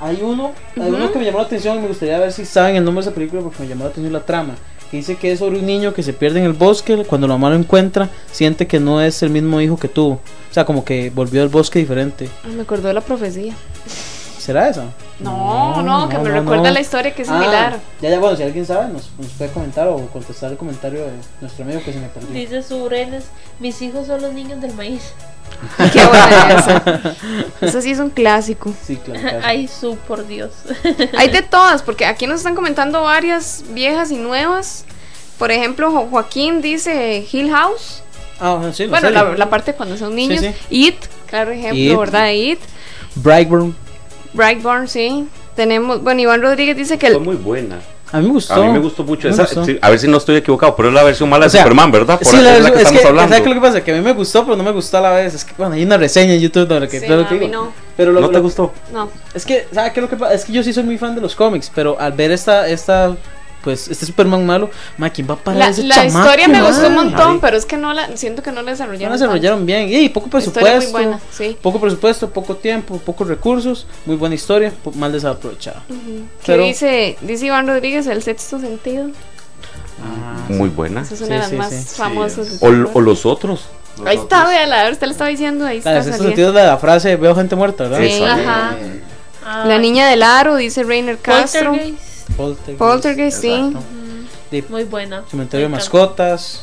Hay uno, hay uno que me llamó la atención y me gustaría ver si saben el nombre de esa película porque me llamó la atención la trama. Que dice que es sobre un niño que se pierde en el bosque, cuando la mamá lo encuentra, siente que no es el mismo hijo que tuvo. O sea, como que volvió al bosque diferente. Ah, Me acordó de la profecía. ¿Será esa? No, no, que me no, recuerda no. la historia que es Ah, similar. ya, ya, bueno, si alguien sabe, nos, nos puede comentar o contestar el comentario de nuestro amigo que se me perdió. Dice Surenes, mis hijos son los niños del maíz. *laughs* Qué buena esa. *laughs* Eso sí es un clásico. Sí, claro. claro. Ay, su, por Dios. *laughs* Hay de todas, porque aquí nos están comentando varias viejas y nuevas. Por ejemplo, Jo- Joaquín dice Hill House. Ah, bueno, la, la parte cuando son niños. sí. It, claro ejemplo, It. ¿verdad? It. Brightburn. Brightburn, sí. Tenemos, bueno, Iván Rodríguez dice que Fue el, muy buena. A mí me gustó. A mí me gustó mucho. Me esa- gustó. sí, a ver si no estoy equivocado, pero es la versión mala O sea, de Superman, ¿verdad? Por sí, la es la verdad que es que, estamos hablando. ¿sabes qué es lo que pasa? Que a mí me gustó, pero no me gustó a la vez. Es que, bueno, hay una reseña en YouTube de lo que, Sí, de lo no, que a mí digo. no. Pero lo, ¿No te lo- gustó? no. Es que, ¿sabes qué es lo que pasa? Es que yo sí soy muy fan de los cómics, pero al ver esta, esta, pues, este Superman malo, ma, ¿quién va a parar La, ese la chamaco, historia me ma? gustó un montón, Ay. pero es que no la siento que no la No desarrollaron. la desarrollaron bien. Y poco presupuesto. muy buena, sí. Poco presupuesto, poco tiempo, pocos recursos, muy buena historia, mal desaprovechada. ¿Qué Pero- dice, dice Iván Rodríguez, el sexto sentido? Muy buena. Esa es una Sí, de las sí, más sí. famosas. O, o los otros. Ahí está, vea, la usted le estaba diciendo, ahí La está. sexto salía. sentido de la frase veo gente muerta, ¿verdad? Sí. Ajá. La niña del aro, dice Rainer Castro. Poltergeist. Poltergeist. Poltergeist, sí. De Muy buena. Cementerio de mascotas.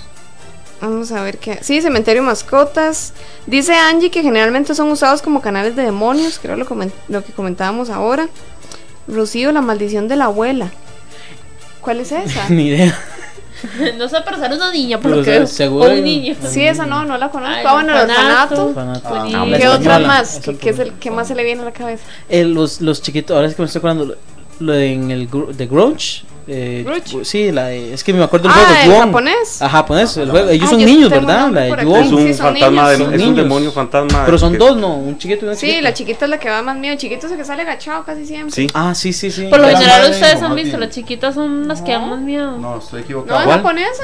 Vamos a ver qué. Sí, cementerio mascotas. Dice Angie que generalmente son usados como canales de demonios, que era lo, lo que comentábamos ahora. Rocío, la maldición de la abuela. ¿Cuál es esa? *laughs* Ni idea. *laughs* no sé, pero será una niña, por Pero lo que veo. seguro O un niño. Sí, esa no, no la conozco. Ay, Ah, bueno, el orfanato. Ah, ¿Qué otra más? ¿Qué, por qué es el, favor. ¿Qué más se le viene a la cabeza? Eh, los, los chiquitos, ahora es que me estoy acordando, lo, de en el Gru- de Grudge. Eh. Sí, la de, es que me acuerdo el Ah, juego, ¿el Yuon. japonés? Ah, japonés, el juego. Ellos Ah, son niños, ¿verdad? La de. Es Sí, un fantasma, de- es un demonio fantasma. Pero son que- dos, ¿no? Un chiquito y una Sí, chiquita. la chiquita es la que va más miedo. El chiquito es el que sale agachado casi siempre. Sí. Ah, sí, sí, sí. Por lo general ustedes han visto, las chiquitas son las que dan más miedo. No, estoy No, equivocado. es ¿Cuál? japonesa.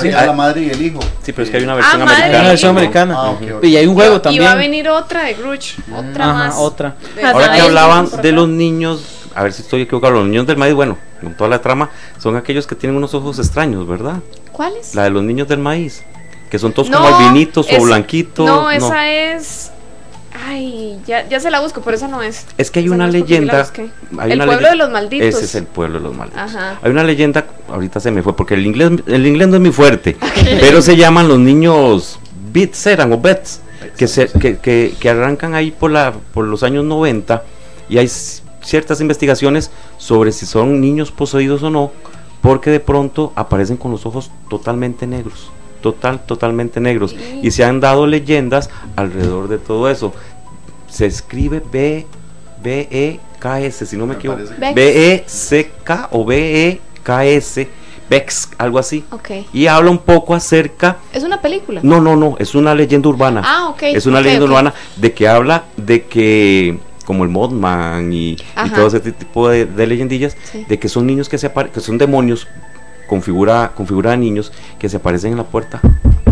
Sí. es la madre y el hijo. Sí, pero es que hay una Ah, versión una americana. versión ¿no? americana. Ah. Y hay un juego Y también. va a venir otra de Grudge. Otra Ajá, más. otra. De- Ah, Ahora que hablaban de los niños, a ver si estoy equivocado, los niños del maíz, bueno, con toda la trama, son aquellos que tienen unos ojos extraños, ¿verdad? ¿Cuáles? La de los niños del maíz, que son todos No, como albinitos o blanquitos. No, esa es. Ay, ya, ya se la busco, pero esa no es. Es que hay Esa una no leyenda. hay el una pueblo de los malditos. Ese es el pueblo de los malditos. Ajá. Hay una leyenda, ahorita se me fue, porque el inglés, el inglés no es muy fuerte, pero se llaman los niños Bits, eran o Bets, que, se, que, que, que arrancan ahí por, la, por los años 90 y hay ciertas investigaciones sobre si son niños poseídos o no, porque de pronto aparecen con los ojos totalmente negros, total, totalmente negros, y se han dado leyendas alrededor de todo eso. Se escribe B, B, E, K, S, si no me Me equivoco. parece Bex. B-E-C-K o B-E-K-S, Bex, algo así. Ok. Y habla un poco acerca, Es una película. no, no, no, es una leyenda urbana. Ah, ok. es una leyenda urbana de que habla de que, como el Mothman y, y todo ese tipo de, de leyendillas, Sí. de que son niños que se que son demonios con figura, con figura de niños que se aparecen en la puerta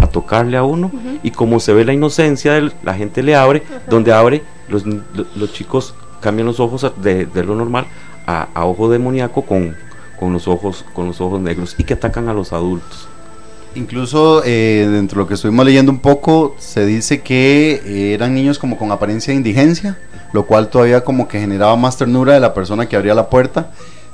a tocarle a uno y como se ve la inocencia de la gente le abre, donde abre los, lo- los chicos cambian los ojos de lo normal a, a ojo demoníaco con, con los ojos, con los ojos negros y que atacan a los adultos. Incluso eh, dentro de lo que estuvimos leyendo un poco, se dice que eh, eran niños como con apariencia de indigencia, lo cual todavía como que generaba más ternura de la persona que abría la puerta,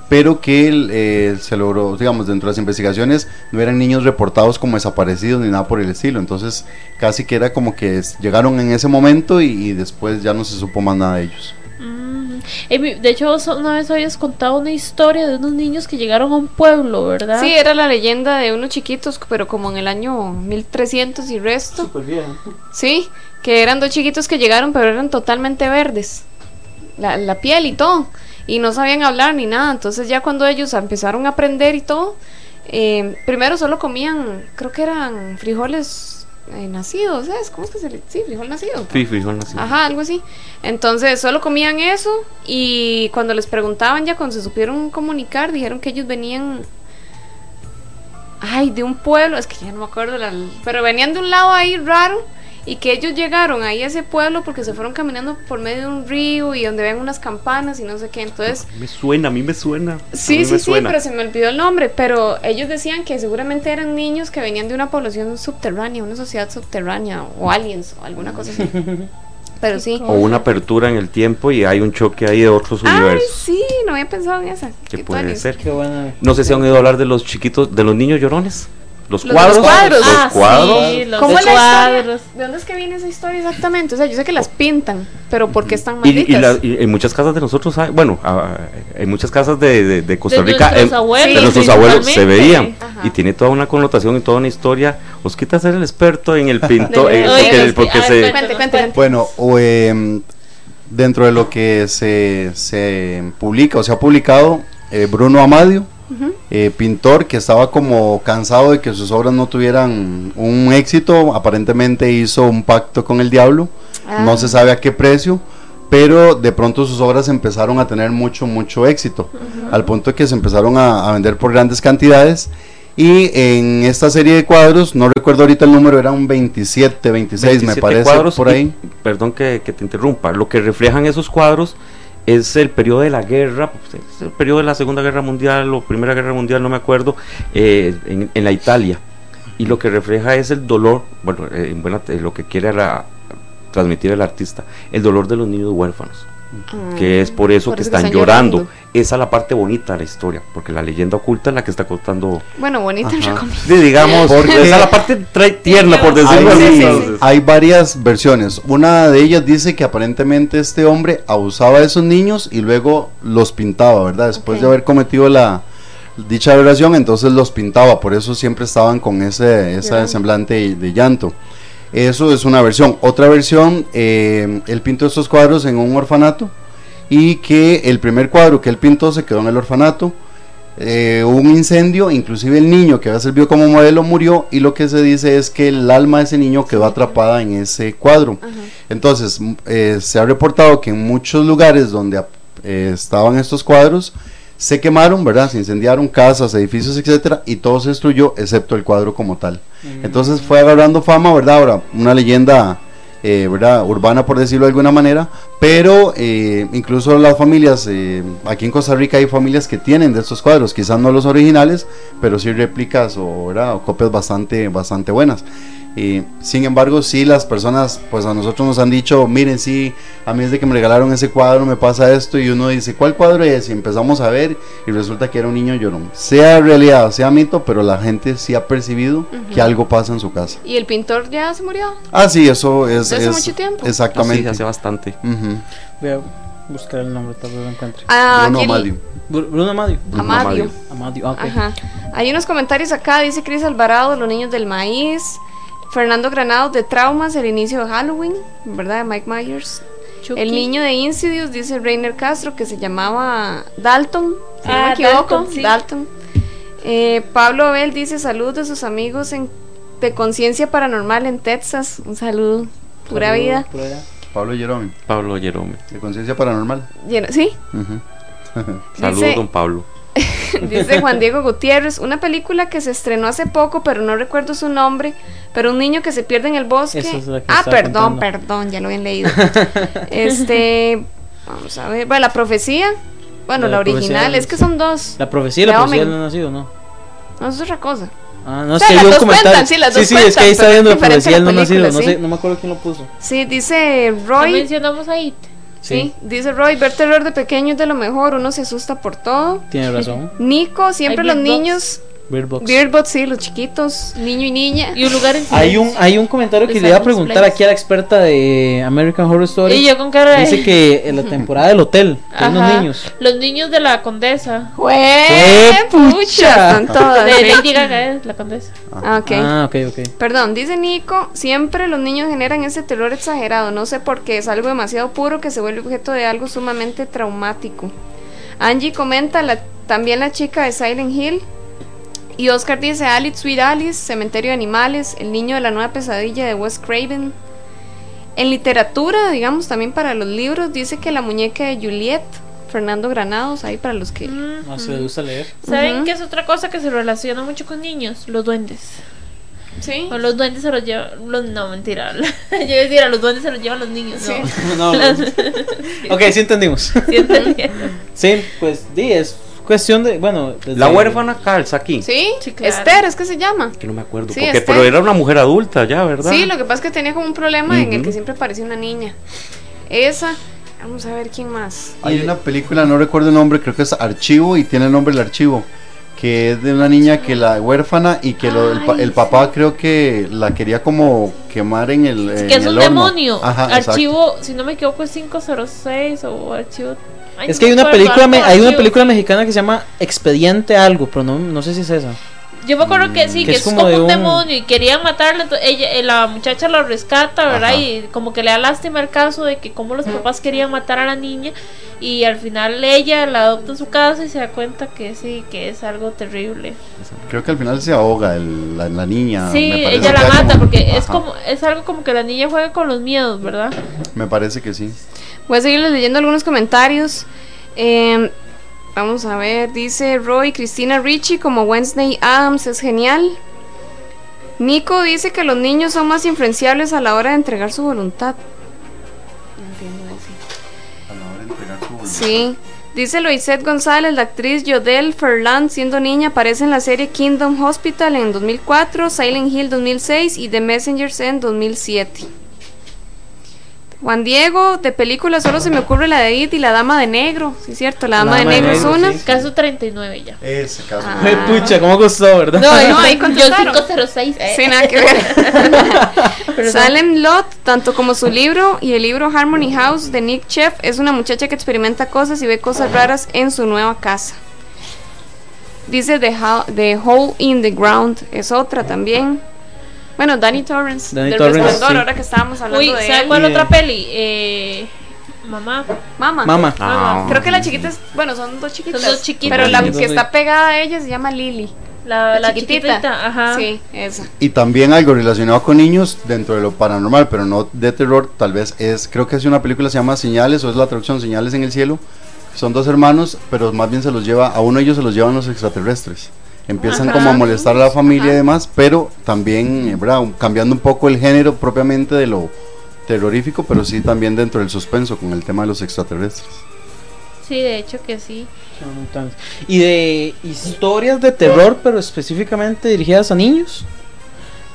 pero que eh, se logró, digamos, dentro de las investigaciones no eran niños reportados como desaparecidos ni nada por el estilo, entonces casi que era como que llegaron en ese momento y, y después ya no se supo más nada de ellos. Mm. De hecho, vos una vez habías contado una historia de unos niños que llegaron a un pueblo, ¿verdad? Sí, era la leyenda de unos chiquitos, pero como en el año 1300 y resto. Sí, que eran dos chiquitos que llegaron, pero eran totalmente verdes. La, la piel y todo. Y no sabían hablar ni nada. Entonces ya cuando ellos empezaron a aprender y todo, eh, primero solo comían, creo que eran frijoles eh, nacidos, ¿sabes? ¿Cómo es que se le...? Sí, frijol nacido. Sí, frijol nacido. Ajá, algo así. Entonces solo comían eso y cuando les preguntaban ya, cuando se supieron comunicar, dijeron que ellos venían... Ay, de un pueblo, es que ya no me acuerdo, la- pero venían de un lado ahí raro y que ellos llegaron ahí a ese pueblo porque se fueron caminando por medio de un río y donde ven unas campanas y no sé qué. Entonces, Me suena, a mí me suena. sí, sí, sí, suena. pero se me olvidó el nombre. Pero ellos decían que seguramente eran niños que venían de una población subterránea, una sociedad subterránea o aliens o alguna cosa así. *laughs* Pero sí. O una apertura en el tiempo y hay un choque ahí de otros Ay, universos. sí, no había pensado en esa. Que Qué puede ser. Qué buena. No sé si han oído hablar de los chiquitos, de los niños llorones. Los Los cuadros. cuadros. Los Ah, cuadros. sí, los ¿Cómo historia? cuadros. ¿De dónde es que viene esa historia exactamente? O sea, yo sé que las pintan, pero ¿por qué están Y, malditas? y la- y en muchas casas de nosotros, hay- bueno, ah, en muchas casas de, de- de Costa De Rica, nuestros abuelos, de nuestros abuelos se veían. Ajá. Y tiene toda una connotación y toda una historia. Os quita ser el experto en el *laughs* De- en- Oye, porque, los- porque se, cuenta. Cuente, cuente, cuente. Bueno, o, dentro de lo que se, se publica o se ha publicado, eh, Bruno Amadio, eh, pintor que estaba como cansado de que sus obras no tuvieran un éxito, aparentemente hizo un pacto con el diablo, Ah. no se sabe a qué precio, pero de pronto sus obras empezaron a tener mucho, mucho éxito, al punto de que se empezaron a, a vender por grandes cantidades. Y en esta serie de cuadros, no recuerdo ahorita el número, eran 27, 26 me 27 parece, cuadros por y- ahí. perdón que, que te interrumpa. Lo que reflejan esos cuadros es el periodo de la guerra, pues, es el periodo de la Segunda Guerra Mundial o Primera Guerra Mundial, no me acuerdo, eh, en, en la Italia. Y lo que refleja es el dolor, bueno, eh, en buena- eh, lo que quiere la- transmitir el artista, el dolor de los niños huérfanos. Ah, que es por eso por que eso que están, están llorando. llorando. Esa es la parte bonita de la historia, porque la leyenda oculta es la que está contando, Bueno, bonita. Sí, digamos, Porque- esa es la parte tierna, por decirlo Hay, así. sí, sí. entonces. hay varias versiones. Una de ellas dice que aparentemente este hombre abusaba de esos niños y luego los pintaba, ¿verdad? Después de haber cometido la dicha aberración, entonces los pintaba. Por eso siempre estaban con ese, ese semblante de, de llanto. Eso es una versión. Otra versión, eh, él pintó estos cuadros en un orfanato y que el primer cuadro que él pintó se quedó en el orfanato. Eh, hubo un incendio, inclusive el niño que había servido como modelo murió y lo que se dice es que el alma de ese niño quedó atrapada en ese cuadro. Ajá. Entonces, eh, se ha reportado que en muchos lugares donde estaban estos cuadros se quemaron, ¿verdad? Se incendiaron casas, edificios, etcétera, y todo se destruyó excepto el cuadro como tal. Entonces fue agarrando fama, ¿verdad? Ahora, una leyenda, eh, ¿verdad? Urbana, por decirlo de alguna manera, pero eh, incluso las familias, eh, aquí en Costa Rica hay familias que tienen de estos cuadros, quizás no los originales, pero sí réplicas o, ¿verdad? o copias bastante, bastante buenas. Eh, sin embargo, sí, las personas, pues a nosotros nos han dicho, miren, sí, a mí desde que me regalaron ese cuadro me pasa esto y uno dice, ¿cuál cuadro es? Y empezamos a ver y resulta que era un niño llorón. Sea realidad, sea mito, pero la gente sí ha percibido que algo pasa en su casa. ¿Y el pintor ya se murió? Ah, sí, eso es... ¿Desde hace es- mucho tiempo? Exactamente. Sí, hace bastante. Ujú. Voy a buscar el nombre, tal vez lo encuentre. Ah, Bruno Amadio. Bru- Bruno Amadio. Bruno Amadio. Amadio, ah, ok. Ajá. Hay unos comentarios acá, dice Cris Alvarado, Los Niños del Maíz. Fernando Granados de Traumas, el inicio de Halloween, ¿verdad? De Mike Myers. Chucky. El niño de Insidious, dice Rainer Castro, que se llamaba Dalton, si no me Ah, equivoco. Dalton, sí. Dalton. Eh, Pablo Abel dice saludos de sus amigos en, de Conciencia Paranormal en Texas. Un saludo, pura Saludos vida. Pablo Jerome, Pablo Jerome. de Conciencia Paranormal. Sí, Ujú. *laughs* Saludos, Dice- don Pablo. *laughs* Dice Juan Diego Gutiérrez, una película que se estrenó hace poco, pero no recuerdo su nombre, pero un niño que se pierde en el bosque. Es ah, perdón, contando. perdón, ya lo habían leído. *laughs* este, vamos a ver, bueno, la profecía, Bueno, La la, original, profecía es que son dos. La profecía y la profecía no ha nacido, ¿no? No, eso es otra cosa. Ah, no, O es sea, que las dos cuentan, sí, las dos sí, es que ahí está viendo la es profecía no la nacido. No, película, sé, no me acuerdo quién lo puso. Sí, dice ¿No Roy. mencionamos a It? Sí, dice Roy, ver terror de pequeño es de lo mejor, uno se asusta por todo. Tiene razón. Nico, siempre los niños, Bird Box. Beardbot, sí, los chiquitos, niño y niña. Y un lugar en Hay un, hay un comentario que le iba a preguntar Place. aquí a la experta de American Horror Story. Y yo con cara de... Dice que en la *laughs* temporada del hotel, hay unos niños. Los niños de la condesa. ¡Jue ¡Qué pucha! Están todas. De. Lady Gaga es la condesa. Ah, ok. Ah, ok, ok. Perdón, dice Nico, siempre los niños generan ese terror exagerado, no sé por qué, es algo demasiado puro que se vuelve objeto de algo sumamente traumático. Angie comenta, la, también la chica de Silent Hill. Y Oscar dice, Alice, Sweet Alice, Cementerio de Animales, El niño de la nueva pesadilla de Wes Craven. En literatura, digamos, también para los libros, dice que la muñeca de Juliet, Fernando Granados, ahí para los que... No se le gusta leer. ¿Saben Ujú. qué es otra cosa que se relaciona mucho con niños? Los duendes. Sí. O los duendes se los llevan. Los, no, mentira. *laughs* Yo iba a decir, a los duendes se los llevan los niños. Sí. No. *laughs* No, no. *laughs* ok, sí entendimos. ¿Sí entendieron? sí, pues di, es cuestión de. Bueno, desde- La huérfana calza aquí. ¿Sí? Sí, claro. Esther, es que se llama. Que no me acuerdo. Sí, porque, pero era una mujer adulta ya, ¿verdad? Sí, lo que pasa es que tenía como un problema en el que siempre parecía una niña. Esa, vamos a ver quién más. Hay una película, no recuerdo el nombre, creo que es Archivo y tiene el nombre del archivo. Que es de una niña que la huérfana y que lo- el, Ay, el papá creo que la quería como quemar en el. en que es el un horno. demonio. Ajá, exacto. archivo, si no me equivoco, es 506 o archivo. Ay, Es no que hay una película, me- hay una película mexicana que se llama Expediente Algo, pero no, no sé si es esa. Yo me acuerdo que sí, Que que, es es como como, de un, demonio y querían matarla. entonces ella, eh, la muchacha lo rescata, ¿verdad? Ajá. Y como que le da lástima el caso de que como los papás querían matar a la niña y al final ella la adopta en su casa y se da cuenta que sí, que es algo terrible. Creo que al final se ahoga el- la, la niña. sí, me parece ella la mata como- porque es como es algo como que la niña juega con los miedos, ¿verdad? Me parece que sí. Voy a seguirles leyendo algunos comentarios. Eh, vamos a ver, dice Roy, Cristina Ricci como Wednesday Adams es genial. Nico dice que los niños son más influenciables a la hora de entregar su voluntad. No entiendo. A la hora de entregar su voluntad. Sí. Dice Loisette González, la actriz Yodel Ferland, siendo niña, aparece en la serie Kingdom Hospital en 2004, Silent Hill 2006 y The Messengers en 2007. Juan Diego, de película solo se me ocurre la de Edith y la Dama de Negro. Sí, es cierto, la Dama, de Negro es una. sí. Caso 39 ya. Ese caso. Ah. Ay, pucha, ¿cómo costó, verdad? No, *laughs* no, ahí Yo contestaron. 506. eh. Sí, nada que ver. *laughs* Salem Lot, tanto como su libro y el libro Harmony House de Nick Chef, es una muchacha que experimenta cosas y ve cosas raras en su nueva casa. Dice The Hole in the Ground, es otra también. Bueno, Danny Torrance, Danny del Torrance, Resplandor, sí. ahora que estábamos hablando Uy, de ¿sabe él. cuál Yeah. otra peli? Eh, mamá. Mama. Mama. Ah. Creo que la chiquita es, bueno, son dos chiquitas. Son dos chiquitas. Pero la que está pegada a ella se llama Lily. La, la chiquitita. chiquitita. Ajá. Sí, esa. Y también algo relacionado con niños dentro de lo paranormal, pero no de terror, tal vez es, creo que es una película que se llama Señales o es la traducción Señales en el cielo. Son dos hermanos, pero más bien se los lleva, a uno de ellos se los llevan los extraterrestres. Empiezan Ajá. como a molestar a la familia y demás, pero también, eh, ¿verdad? cambiando un poco el género propiamente de lo terrorífico, pero sí también dentro del suspenso con el tema de los extraterrestres. Sí, de hecho que sí. Y de historias de terror, pero específicamente dirigidas a niños.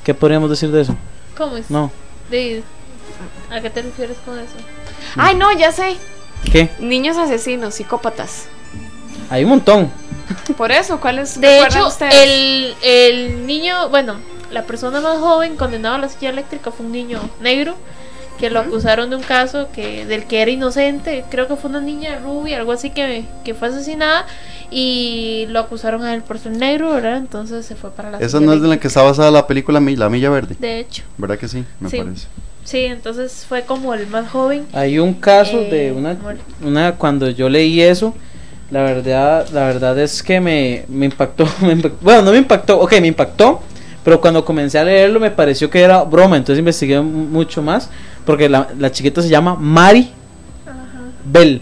¿Qué podríamos decir de eso? ¿Cómo es? No. De- ¿A qué te refieres con eso? Ay, no, ya sé. ¿Qué? Niños asesinos, psicópatas. Hay un montón. Por eso, ¿cuáles De recuerdan hecho, ustedes? el, el niño, bueno, la persona más joven condenada a la silla eléctrica fue un niño negro que lo acusaron de un caso que del que era inocente, creo que fue una niña rubia, algo así que, que fue asesinada y lo acusaron a él por ser negro, ¿verdad? Entonces se fue para la Esa no es de la que está basada la película Mi- La Milla Verde, De hecho, ¿verdad que sí? Me Sí. parece. sí, entonces fue como el más joven. Hay un caso Eh, de una, una cuando yo leí eso, la verdad, la verdad es que me, me impactó, *laughs* me bueno, no me impactó, ok, me impactó, pero cuando comencé a leerlo me pareció que era broma, entonces investigué mucho más, porque la, la chiquita se llama Mari Bell.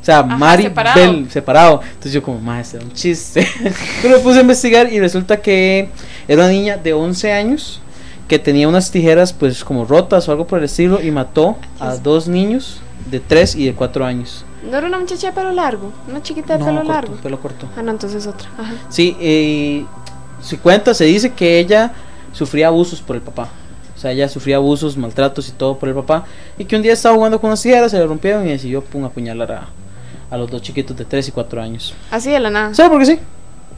O sea, Mari separado. Bell, separado. Entonces yo como, más era un chiste. *laughs* Pero me puse a investigar y resulta que era una niña de 11 años que tenía unas tijeras pues como rotas o algo por el estilo y mató a dos niños de 3 y de 4 años. ¿No era una muchacha de pelo largo? ¿Una chiquita de No, pelo corto, largo? pelo corto. Ah, no, entonces otra. Ajá. Sí, eh, se cuenta, se dice que ella sufría abusos por el papá. O sea, ella sufría abusos, maltratos y todo por el papá. Y que un día estaba jugando con las tijeras, se le rompieron y decidió pum, apuñalar a, a los dos chiquitos de 3 y 4 años. Así de la nada. ¿Sabe por qué sí?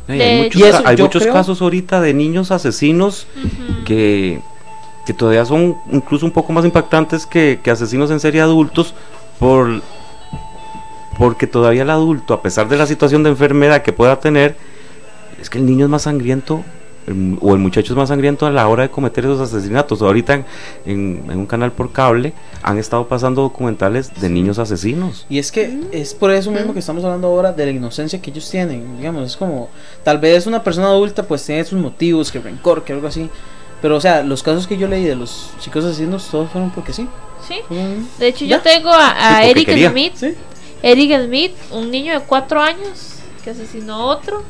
Hay muchos, Y eso ca- hay yo muchos creo- casos ahorita de niños asesinos que, que todavía son incluso un poco más impactantes que, que asesinos en serie adultos por porque todavía el adulto, a pesar de la situación de enfermedad que pueda tener, es que el niño es más sangriento el- o el muchacho es más sangriento a la hora de cometer esos asesinatos. Ahorita en, en- en un canal por cable han estado pasando documentales de niños asesinos. Y es que es por eso mismo que estamos hablando ahora de la inocencia que ellos tienen. Digamos, es como, tal vez una persona adulta pues tiene sus motivos, que rencor, que algo así. Pero o sea, los casos que yo leí de los chicos asesinos, todos fueron porque sí. Sí. De hecho, ¿Ya? yo tengo a, a Sí, porque Eric quería. Smith. Sí. Eric Smith, un niño de cuatro años que asesinó a otro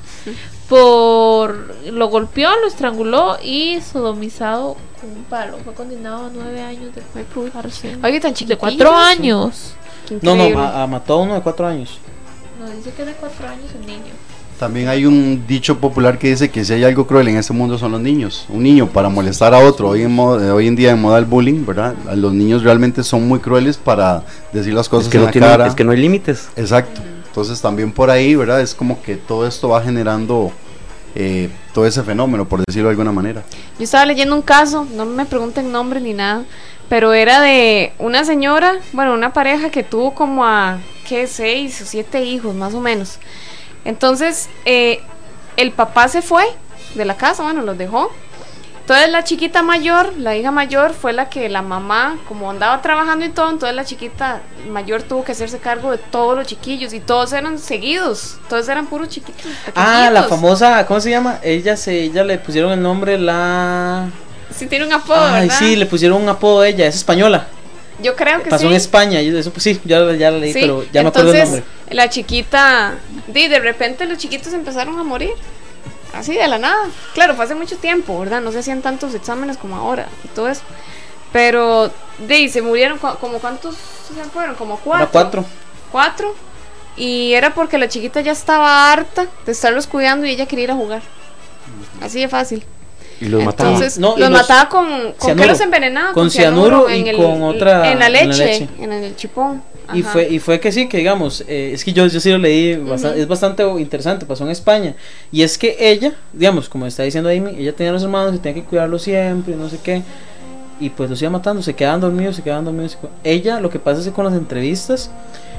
por lo golpeó, lo estranguló y sodomizado con un palo. Fue condenado a nueve años de cárcel. Oye, tan de chiquitito. cuatro años. No, no, increíble. a- a- mató a uno de 4 años. No, dice que de cuatro años el niño. También hay un dicho popular que dice que si hay algo cruel en este mundo son los niños. Un niño para molestar a otro, hoy en, hoy en día en moda el bullying, ¿verdad? Los niños realmente son muy crueles para decir las cosas Es que, en no la tiene- cara. es que no hay límites. Exacto. Entonces también por ahí, ¿verdad? Es como que todo esto va generando eh, todo ese fenómeno, por decirlo de alguna manera. Yo estaba leyendo un caso, no me pregunten nombre ni nada, pero era de una señora, bueno, una pareja que tuvo como a, ¿qué? Seis o siete hijos, más o menos. Entonces, eh, el papá se fue de la casa, bueno, los dejó. Entonces la chiquita mayor, la hija mayor, fue la que la mamá, como andaba trabajando y todo, entonces la chiquita mayor tuvo que hacerse cargo de todos los chiquillos y todos eran seguidos, todos eran puros chiquitos. Ah, la famosa, ¿cómo se llama? Ella se ella le pusieron el nombre la Sí, tiene un apodo, Ay, ¿verdad? sí, le pusieron un apodo a ella, es española. Yo creo que Pasó sí. en España, eso pues sí, ya, ya la leí, Sí, pero ya me acuerdo el nombre. La chiquita, di, de repente los chiquitos empezaron a morir. Así de la nada. Claro, fue hace mucho tiempo, ¿verdad? No se hacían tantos exámenes como ahora y todo eso. Pero, di, se murieron como cuántos se fueron, como cuatro. Era cuatro. Cuatro. Y era porque la chiquita ya estaba harta de estarlos cuidando y ella quería ir a jugar. Así de fácil. Y los mataban. Entonces, No, y los, los- mataba con. ¿Con qué cianuro. los envenenaba? Con cianuro y en con otra- En la en la leche. leche. En el chipón. Y fue, y fue que sí, que digamos, eh, es que yo, yo sí lo leí, basta- es bastante interesante, pasó en España. Y es que ella, digamos, como está diciendo Amy, ella tenía los hermanos y tenía que cuidarlos siempre, no sé qué. Y pues los iba matando, se quedaban dormidos, se quedaban dormidos. se quedaban- Ella, lo que pasa es que con las entrevistas,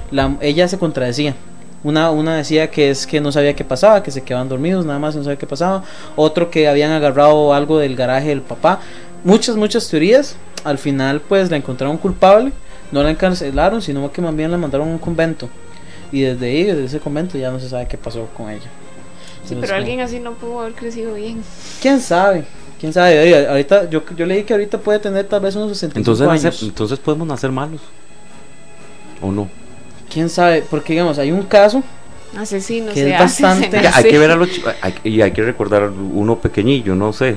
la, ella se contradecía. Una, una decía que es que no sabía qué pasaba, que se quedaban dormidos, nada más no sabía qué pasaba. Otro que habían agarrado algo del garaje del papá. Muchas, muchas teorías. Al final, pues la encontraron culpable. No la encarcelaron, sino que más bien la mandaron a un convento. Y desde ahí, desde ese convento, ya no se sabe qué pasó con ella. Sí, pero alguien así no pudo haber crecido bien. ¿Quién sabe? ¿Quién sabe? Oye, ahorita yo, yo leí que ahorita puede tener tal vez unos 65 Entonces, años. entonces podemos nacer malos. ¿O no? ¿Quién sabe? Porque digamos, hay un caso Asesino, Que es bastante- hay que ver a los hay- y hay que recordar uno pequeñillo, no sé,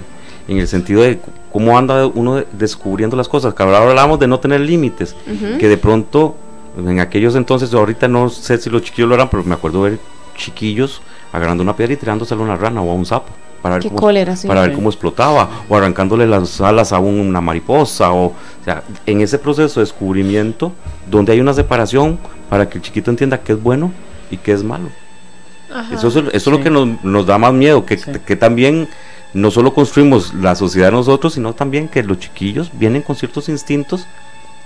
en el sentido de cómo anda uno de- descubriendo las cosas. Que ahora hablamos de no tener límites, Ujú. que de pronto en aquellos entonces, ahorita no sé si los chiquillos lo harán, pero me acuerdo ver chiquillos agarrando una piedra y tirándosela a una rana o a un sapo. Para ver, Qué cómo, cólera, sí. para ver cómo explotaba, o arrancándole las alas a una mariposa, o, o sea, en ese proceso de descubrimiento, donde hay una separación para que el chiquito entienda qué es bueno y qué es malo. Ajá. Eso, es, eso es lo Sí. que nos, nos da más miedo, que, Sí. que también no solo construimos la sociedad nosotros, sino también que los chiquillos vienen con ciertos instintos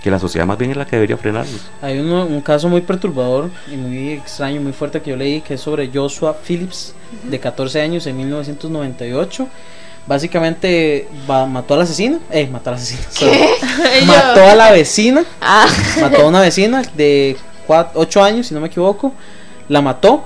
que la sociedad más bien es la que debería frenarlos. Hay uno- un caso muy perturbador y muy extraño, muy fuerte que yo leí, que es sobre Joshua Phillips, de 14 años, en 1998. Básicamente va- mató al asesino, eh, mató al asesino, *laughs* mató a la vecina, Ah, mató a una vecina de 8 años, si no me equivoco, la mató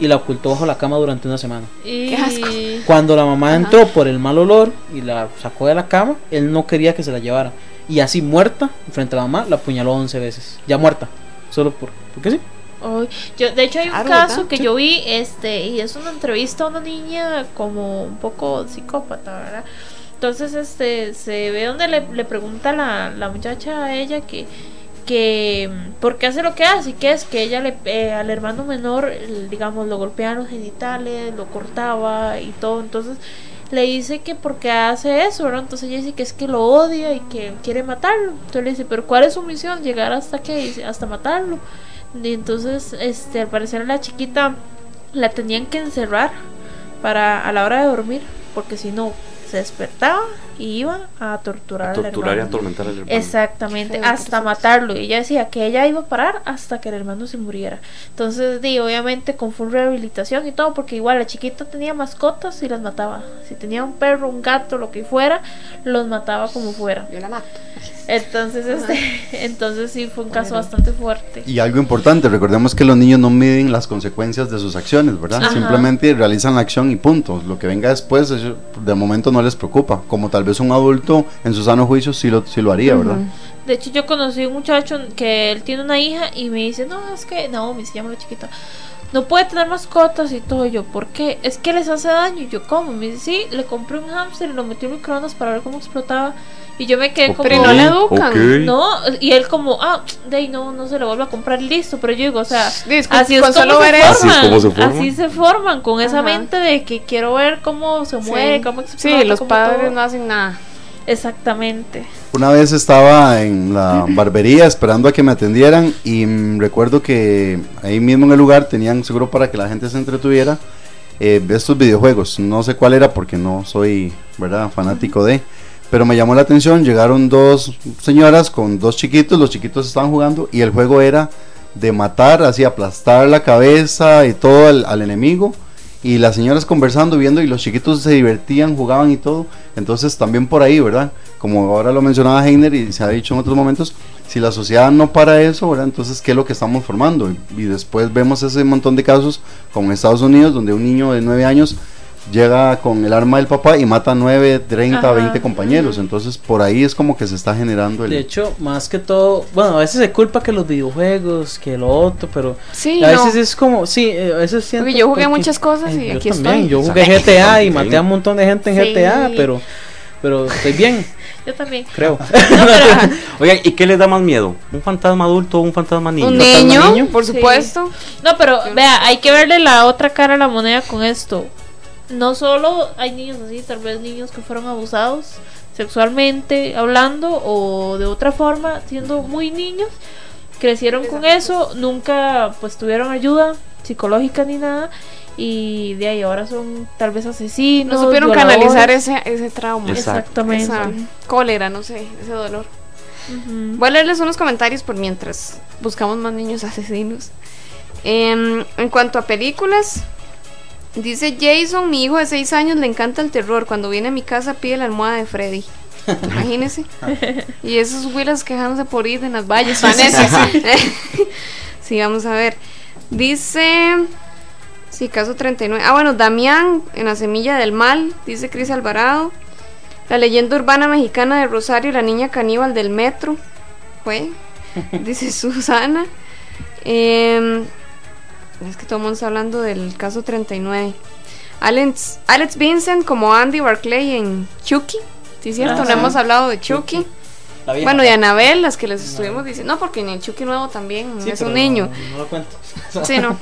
y la ocultó bajo la cama durante una semana. Y... Qué asco. Cuando la mamá Ajá. entró por el mal olor y la sacó de la cama, él no quería que se la llevara. Y así muerta, frente a la mamá, la apuñaló 11 veces. Ya muerta. Solo por... ¿Por qué sí? Ay, yo, de hecho hay un Claro, caso ¿verdad? que Sí. yo vi, este, y es una entrevista a una niña como un poco psicópata, ¿verdad? Entonces, este, se ve donde le, le pregunta la, la muchacha a ella que, que mm, porque hace lo que hace, que es que ella le eh, al hermano menor, digamos, lo golpeaba en los genitales, lo cortaba y todo, entonces le dice que porque hace eso, ¿verdad? Entonces ella dice que es que lo odia y que quiere matarlo. Entonces le dice, pero ¿cuál es su misión? Llegar hasta? Dice, hasta matarlo. Y entonces, este, al parecer la chiquita la tenían que encerrar para a la hora de dormir, porque si no se despertaba y iba a torturar, A al torturar y a hermano. atormentar al hermano. Exactamente, hasta matarlo. Y ella decía que ella iba a parar hasta que el hermano se muriera. Entonces, di, obviamente con full rehabilitación y todo, porque igual la chiquita tenía mascotas y las mataba. Si tenía un perro, un gato, lo que fuera, los mataba como fuera. Yo la mato. Entonces, este, *laughs* entonces sí fue un caso bastante fuerte. Y algo importante, recordemos que los niños no miden las consecuencias de sus acciones, ¿verdad? Ajá. Simplemente realizan la acción y punto. Lo que venga después, de momento no les preocupa. Como tal vez un adulto en su sano juicio sí lo, sí lo haría, ¿verdad? De hecho, yo conocí un muchacho que él tiene una hija y me dice, no, es que Naomi se llama la chiquita. No puede tener mascotas y todo. Yo, ¿por qué? Es que les hace daño. Y yo, ¿cómo? Me dice, sí, le compré un hámster y lo metí en microondas para ver cómo explotaba. Y yo me quedé como. Pero no le educan. Ok. No, y él como, ah, de ahí no, no se le vuelve a comprar listo. Pero yo digo, o sea, así es como solo se ver eso. Así es como se forman. Así se forman, con esa Ajá. mente de que quiero ver cómo se mueve, Sí. cómo explota. Sí, los cómo padres todo. no hacen nada. Exactamente. Una vez estaba en la barbería esperando a que me atendieran y mm, recuerdo que ahí mismo en el lugar tenían seguro para que la gente se entretuviera eh, estos videojuegos. No sé cuál era porque no soy, ¿verdad? Fanático de. Pero me llamó la atención, llegaron dos señoras con dos chiquitos, los chiquitos estaban jugando y el juego era de matar, así aplastar la cabeza y todo al, enemigo. Y las señoras conversando, viendo, y los chiquitos se divertían, jugaban y todo. Entonces también por ahí, ¿verdad? Como ahora lo mencionaba Heiner y se ha dicho en otros momentos, si la sociedad no para eso, ¿verdad? Entonces, ¿qué es lo que estamos formando? Y después vemos ese montón de casos, como en Estados Unidos, donde un niño de 9 años llega con el arma del papá y mata 9, 30, Ajá. 20 compañeros. Entonces, por ahí es como que se está generando el... De hecho, más que todo, bueno, a veces se culpa que los videojuegos, que lo otro, pero Sí, a no. veces es como, sí, eh, a veces siento Porque yo jugué porque- muchas cosas y Eh, aquí yo también, estoy. Yo jugué. GTA y maté a un montón de gente en Sí. GTA, pero pero estoy bien, *laughs* Yo también. creo. *laughs* Oigan, ¿y qué les da más miedo? ¿Un fantasma adulto o un fantasma niño? Un ¿Fantasma niño, niño? por Sí. supuesto. No, pero vea, hay que verle la otra cara a la moneda con esto. No solo hay niños así, tal vez niños que fueron abusados sexualmente hablando o de otra forma, siendo muy niños, crecieron con eso, nunca pues tuvieron ayuda psicológica ni nada y de ahí ahora son tal vez asesinos. No supieron violadores. canalizar ese, ese trauma. Exactamente. Esa cólera, no sé, ese dolor. Ujú. Voy a leerles unos comentarios por mientras buscamos más niños asesinos. Em, en cuanto a películas, dice Jason, mi hijo de 6 años le encanta el terror. Cuando viene a mi casa pide la almohada de Freddy. *laughs* Imagínese. *laughs* y esos huilas quejándose por ir en las valles. Vanessa. *laughs* sí, vamos a ver. Dice. Sí, caso 39. Ah, bueno, Damián en la semilla del mal, dice Cris Alvarado. La leyenda urbana mexicana de Rosario, la niña caníbal del metro. Fue, dice Susana. Em, es que todo el mundo está hablando del caso 39. Alex, Alex Vincent como Andy Barclay en Chucky. Sí, cierto, Ah, no sí. hemos hablado de Chucky. Bueno, y Anabel, las que les estuvimos diciendo. No, porque en el Chucky nuevo también Sí, es un niño. No, no lo cuento. *laughs* Sí, no.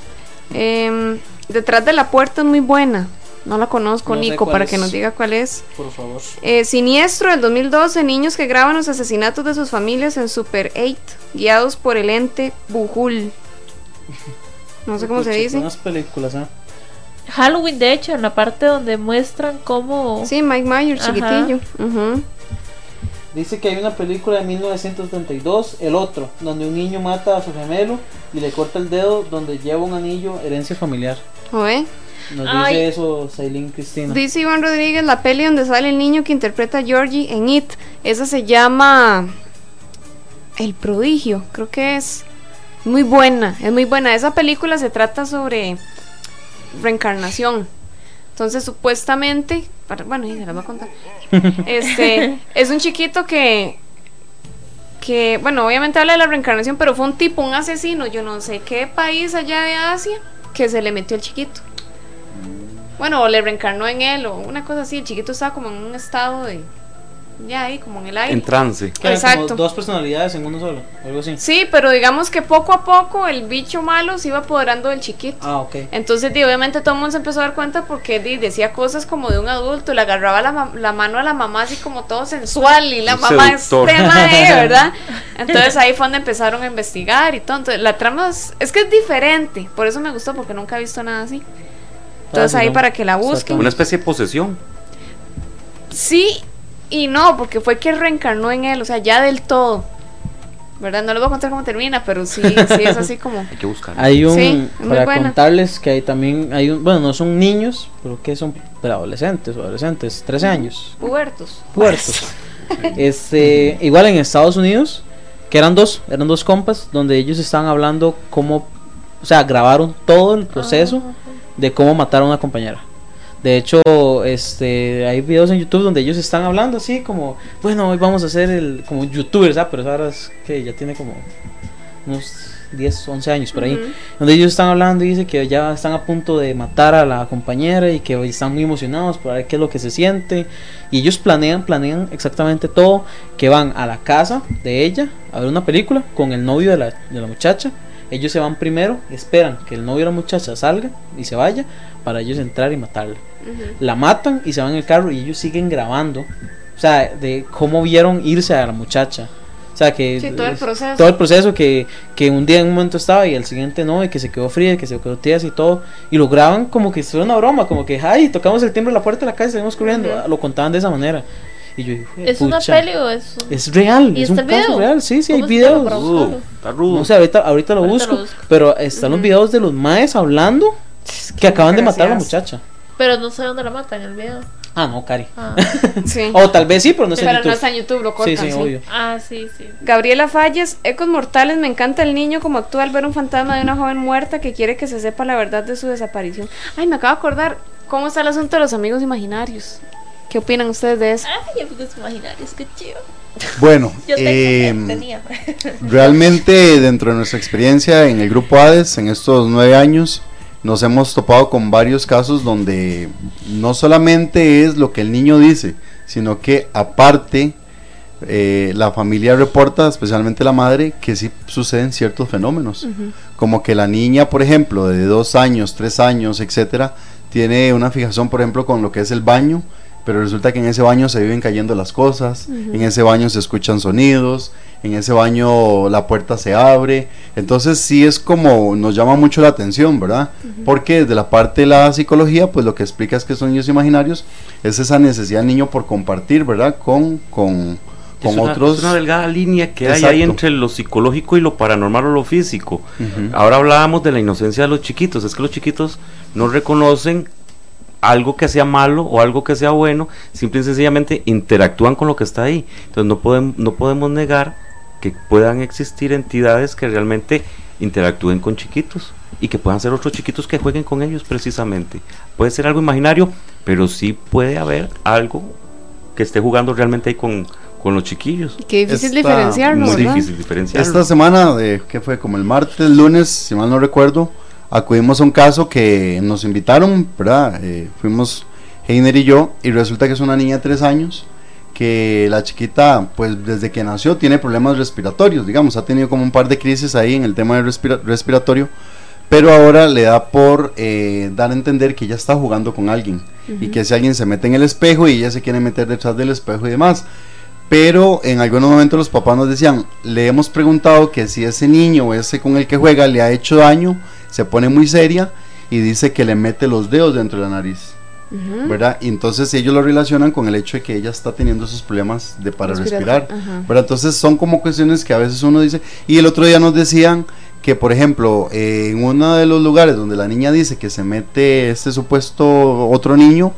Em, detrás de la puerta es muy buena. No la conozco, No Nico, para es. que nos diga cuál es. Por favor. Eh, Siniestro del 2012, niños que graban los asesinatos de sus familias en Super 8, guiados por el ente Bujul. *laughs* No sé cómo se dice. Unas películas, ¿ah? Halloween, de hecho, en la parte donde muestran cómo... Sí, Mike Myers, Ajá. chiquitillo. Dice que hay una película de 1932, El Otro, donde un niño mata a su gemelo y le corta el dedo donde lleva un anillo, herencia familiar. Joder. Nos Ay. dice eso Sailin Cristina. Dice Iván Rodríguez, la peli donde sale el niño que interpreta a Georgie en It. Esa se llama El prodigio, creo que es. Muy buena, es muy buena. Esa película se trata sobre reencarnación. Entonces, supuestamente, para- bueno, y se las voy a contar. *laughs* Este, es un chiquito que que, bueno, obviamente habla de la reencarnación, pero fue un tipo, un asesino, yo no sé qué país allá de Asia, que se le metió el chiquito. Bueno, o le reencarnó en él, o una cosa así. El chiquito estaba como en un estado de ya ahí, como en el aire. En trance. Exacto. como dos personalidades en uno solo, algo así. Sí, pero digamos que poco a poco el bicho malo se iba apoderando del chiquito. Ah, ok. Entonces, di, obviamente todo el mundo se empezó a dar cuenta porque di, decía cosas como de un adulto, le agarraba la, la mano a la mamá así como todo sensual y la Un mamá es seductor. tema de, *laughs* ¿verdad? Entonces ahí fue donde empezaron a investigar y todo. Entonces, la trama es, es que es diferente, por eso me gustó porque nunca he visto nada así. Entonces Ah, sí, ahí no. para que la busquen. Una especie de posesión. Sí y no, porque fue que reencarnó en él, o sea, ya del todo. ¿Verdad? No les voy a contar cómo termina, pero sí, sí es así como... *laughs* Hay que buscar. Hay un, Sí, para contarles que hay también, hay un, bueno, no son niños, pero que son adolescentes o adolescentes, 13 años, Pubertos. puertos. *laughs* este, igual en Estados Unidos, que eran dos, eran dos compas, donde ellos estaban hablando cómo, o sea, grabaron todo el proceso de cómo matar a una compañera. De hecho, este, hay videos en YouTube donde ellos están hablando así como, bueno, hoy vamos a hacer el, como youtubers, ¿ah? pero ahora es que ya tiene como unos 10, 11 años por ahí, donde ellos están hablando y dice que ya están a punto de matar a la compañera y que hoy están muy emocionados por ver qué es lo que se siente. Y ellos planean, planean exactamente todo, que van a la casa de ella a ver una película con el novio de la, de la muchacha. Ellos se van primero, esperan que el novio de la muchacha salga y se vaya para ellos entrar y matarla. La matan y se van en el carro y ellos siguen grabando. O sea, de cómo vieron irse a la muchacha. O sea, que Sí, todo el es- proceso. todo el proceso que, que un día en un momento estaba y el siguiente no, y que se quedó fría, y que se quedó tiesa y todo. Y lo graban como que fue una broma, como que, ay, tocamos el timbre de la puerta de la casa y salimos corriendo. Lo contaban de esa manera. Y yo dije, ¿Es una peli o es un- Es real, ¿Y es está un el caso video? real. Sí, sí, hay ¿Cómo se llama videos. buscarlo? está rudo. No sé, ahorita, ahorita lo Ahorita busco. lo busco. Pero están los videos de los maes hablando que acaban de matar a la muchacha. Pero no sé dónde la matan en el video. Ah, no, Cari. Ah, *laughs* Sí. O tal vez sí, pero no sé. Pero no está en YouTube, lo cortan. Sí, sí, obvio. ah sí, sí. Gabriela Falles, Ecos Mortales, me encanta el niño como actúa al ver un fantasma de una joven muerta que quiere que se sepa la verdad de su desaparición. Ay, me acabo de acordar cómo está el asunto de los amigos imaginarios. ¿Qué opinan ustedes de eso? Ay, amigos imaginarios, qué chido. Bueno, *laughs* Yo tengo, em, tenía. *laughs* realmente dentro de nuestra experiencia en el grupo ADES, en estos nueve años, nos hemos topado con varios casos donde no solamente es lo que el niño dice, sino que aparte eh, la familia reporta, especialmente la madre, que sí suceden ciertos fenómenos. Como que la niña, por ejemplo, de dos años, tres años, etcétera, tiene una fijación, por ejemplo, con lo que es el baño, pero resulta que en ese baño se viven cayendo las cosas, en ese baño se escuchan sonidos, en ese baño la puerta se abre, entonces sí es como nos llama mucho la atención, ¿verdad? Porque desde la parte de la psicología, pues lo que explica es que son niños imaginarios, es esa necesidad del niño por compartir, ¿verdad? Con, con, con es una, otros... es una delgada línea que hay ahí entre lo psicológico y lo paranormal o lo físico. Ahora hablábamos de la inocencia de los chiquitos, es que los chiquitos no reconocen algo que sea malo o algo que sea bueno, simple y sencillamente interactúan con lo que está ahí. Entonces no podemos, no podemos negar que puedan existir entidades que realmente interactúen con chiquitos y que puedan ser otros chiquitos que jueguen con ellos precisamente. Puede ser algo imaginario, pero sí puede haber algo que esté jugando realmente ahí con, con los chiquillos. Qué difícil diferenciarlo, Muy ¿verdad? difícil diferenciarlo. Esta semana, de, ¿qué fue? Como el martes, lunes, si mal no recuerdo, acudimos a un caso que nos invitaron, ¿verdad? Eh, fuimos Heiner y yo, y resulta que es una niña de tres años, que la chiquita, pues desde que nació tiene problemas respiratorios, digamos, ha tenido como un par de crisis ahí en el tema del respira- respiratorio, pero ahora le da por eh, dar a entender que ella está jugando con alguien, y que si alguien se mete en el espejo y ella se quiere meter detrás del espejo y demás. Pero en algunos momentos los papás nos decían, le hemos preguntado que si ese niño o ese con el que juega le ha hecho daño, se pone muy seria y dice que le mete los dedos dentro de la nariz. ¿verdad? Y entonces ellos lo relacionan con el hecho de que ella está teniendo esos problemas de para respirar. Entonces son como cuestiones que a veces uno dice, y el otro día nos decían que por ejemplo eh, en uno de los lugares donde la niña dice que se mete este supuesto otro niño,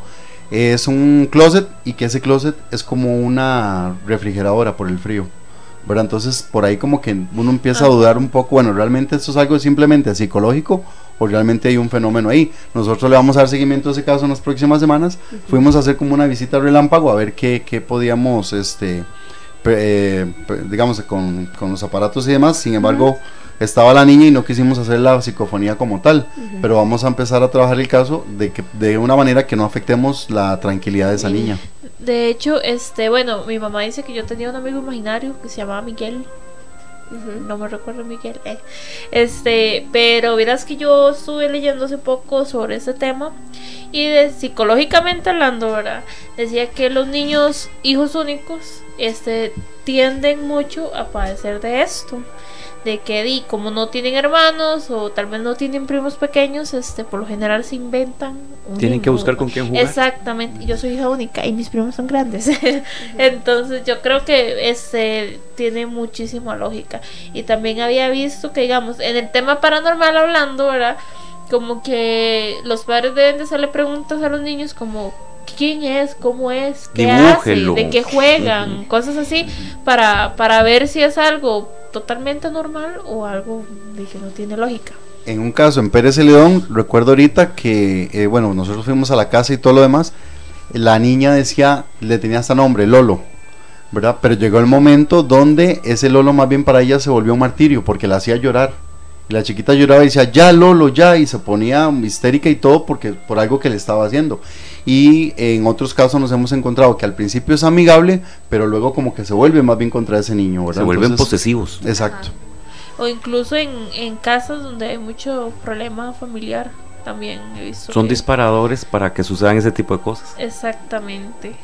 es un closet y que ese closet es como una refrigeradora por el frío. ¿verdad? Entonces por ahí como que uno empieza a dudar un poco, bueno, realmente esto es algo simplemente psicológico o realmente hay un fenómeno ahí. Nosotros le vamos a dar seguimiento a ese caso en las próximas semanas. Fuimos a hacer como una visita relámpago a ver qué, qué podíamos, este, eh, digamos, con, con los aparatos y demás. Sin embargo, estaba la niña y no quisimos hacer la psicofonía como tal. Pero vamos a empezar a trabajar el caso de, que, de una manera que no afectemos la tranquilidad de esa niña. De hecho, este, bueno, mi mamá dice que yo tenía un amigo imaginario que se llamaba Miguel. No me recuerdo Miguel. eh. Este, pero verás que yo estuve leyendo hace poco sobre este tema y de psicológicamente hablando, ¿verdad? Decía que los niños hijos únicos este tienden mucho a padecer de esto. De que di, como no tienen hermanos o tal vez no tienen primos pequeños, este por lo general se inventan un Tienen que buscar con quién jugar. Exactamente, yo soy hija única y mis primos son grandes. *laughs* Entonces yo creo que este tiene muchísima lógica. Y también había visto que, digamos, en el tema paranormal hablando, ¿verdad? Como que los padres deben de hacerle preguntas a los niños como quién es, cómo es, qué Dibújelo. hace, de qué juegan, cosas así, para, para ver si es algo totalmente normal o algo de que no tiene lógica. En un caso en Pérez Celedón, recuerdo ahorita que, eh, bueno, nosotros fuimos a la casa y todo lo demás. La niña decía, le tenía hasta nombre, Lolo, ¿verdad? Pero llegó el momento donde ese Lolo más bien para ella se volvió un martirio porque la hacía llorar. Y la chiquita lloraba y decía, ya Lolo, ya, y se ponía histérica y todo porque por algo que le estaba haciendo. Y en otros casos nos hemos encontrado que al principio es amigable, pero luego como que se vuelve más bien contra ese niño, ¿verdad? Se vuelven Entonces, posesivos. Exacto. O incluso en, en casas donde hay mucho problema familiar, también he visto. Son que- disparadores para que sucedan ese tipo de cosas. Exactamente.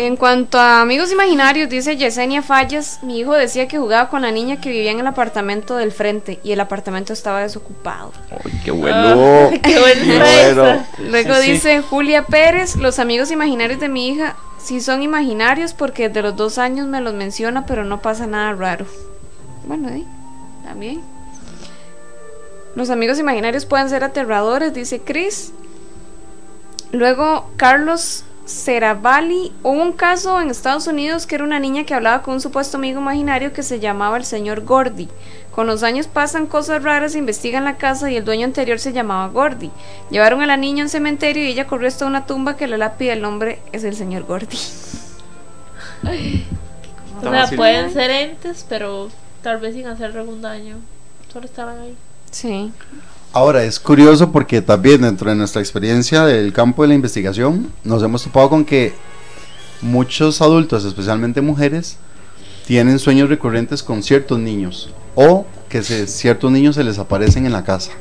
En cuanto a amigos imaginarios, dice Yesenia Fallas, mi hijo decía que jugaba con la niña que vivía en el apartamento del frente y el apartamento estaba desocupado. ¡Ay, qué bueno! *laughs* Qué buena esa. Luego Sí, sí. dice Julia Pérez, los amigos imaginarios de mi hija sí son imaginarios porque desde los dos años me los menciona, pero no pasa nada raro. Bueno, ¿eh? también. Los amigos imaginarios pueden ser aterradores, dice Chris. Luego Carlos Ceravali, hubo un caso en Estados Unidos que era una niña que hablaba con un supuesto amigo imaginario que se llamaba el señor Gordy. Con los años pasan cosas raras, investigan la casa y el dueño anterior se llamaba Gordy. Llevaron a la niña a un cementerio y ella corrió hasta una tumba que la lápida del nombre es el señor Gordy. O sea, pueden ser entes, pero tal vez sin hacer algún daño. Solo estaban ahí. Sí. Ahora, es curioso porque también dentro de nuestra experiencia del campo de la investigación, nos hemos topado con que muchos adultos, especialmente mujeres, tienen sueños recurrentes con ciertos niños o que se- ciertos niños se les aparecen en la casa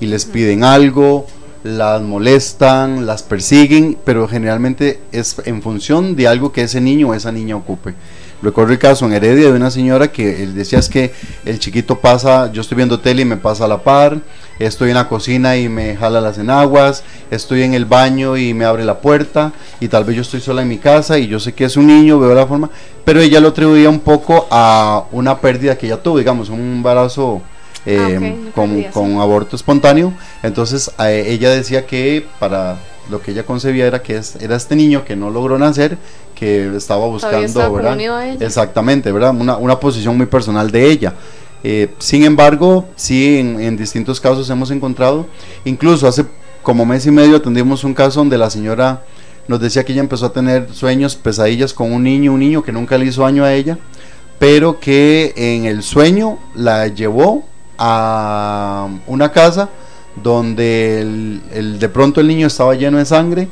y les piden algo, las molestan, las persiguen, pero generalmente es en función de algo que ese niño o esa niña ocupe. Recuerdo el caso en Heredia de una señora que él decía es que el chiquito pasa, yo estoy viendo tele y me pasa a la par, estoy en la cocina y me jala las enaguas, estoy en el baño y me abre la puerta y tal vez yo estoy sola en mi casa y yo sé que es un niño, veo la forma, pero ella lo atribuía un poco a una pérdida que ella tuvo, digamos, un embarazo eh, Ah, con, aborto espontáneo, entonces a- ella decía que para lo que ella concebía era que es- era este niño que no logró nacer, que estaba buscando. Exactamente, ¿verdad? Una, una posición muy personal de ella. Eh, sin embargo, sí, en, en distintos casos hemos encontrado, incluso hace como mes y medio atendimos un caso donde la señora nos decía que ella empezó a tener sueños, pesadillas con un niño, un niño que nunca le hizo daño a ella, pero que en el sueño la llevó a una casa donde el- el- de pronto el niño estaba lleno de sangre,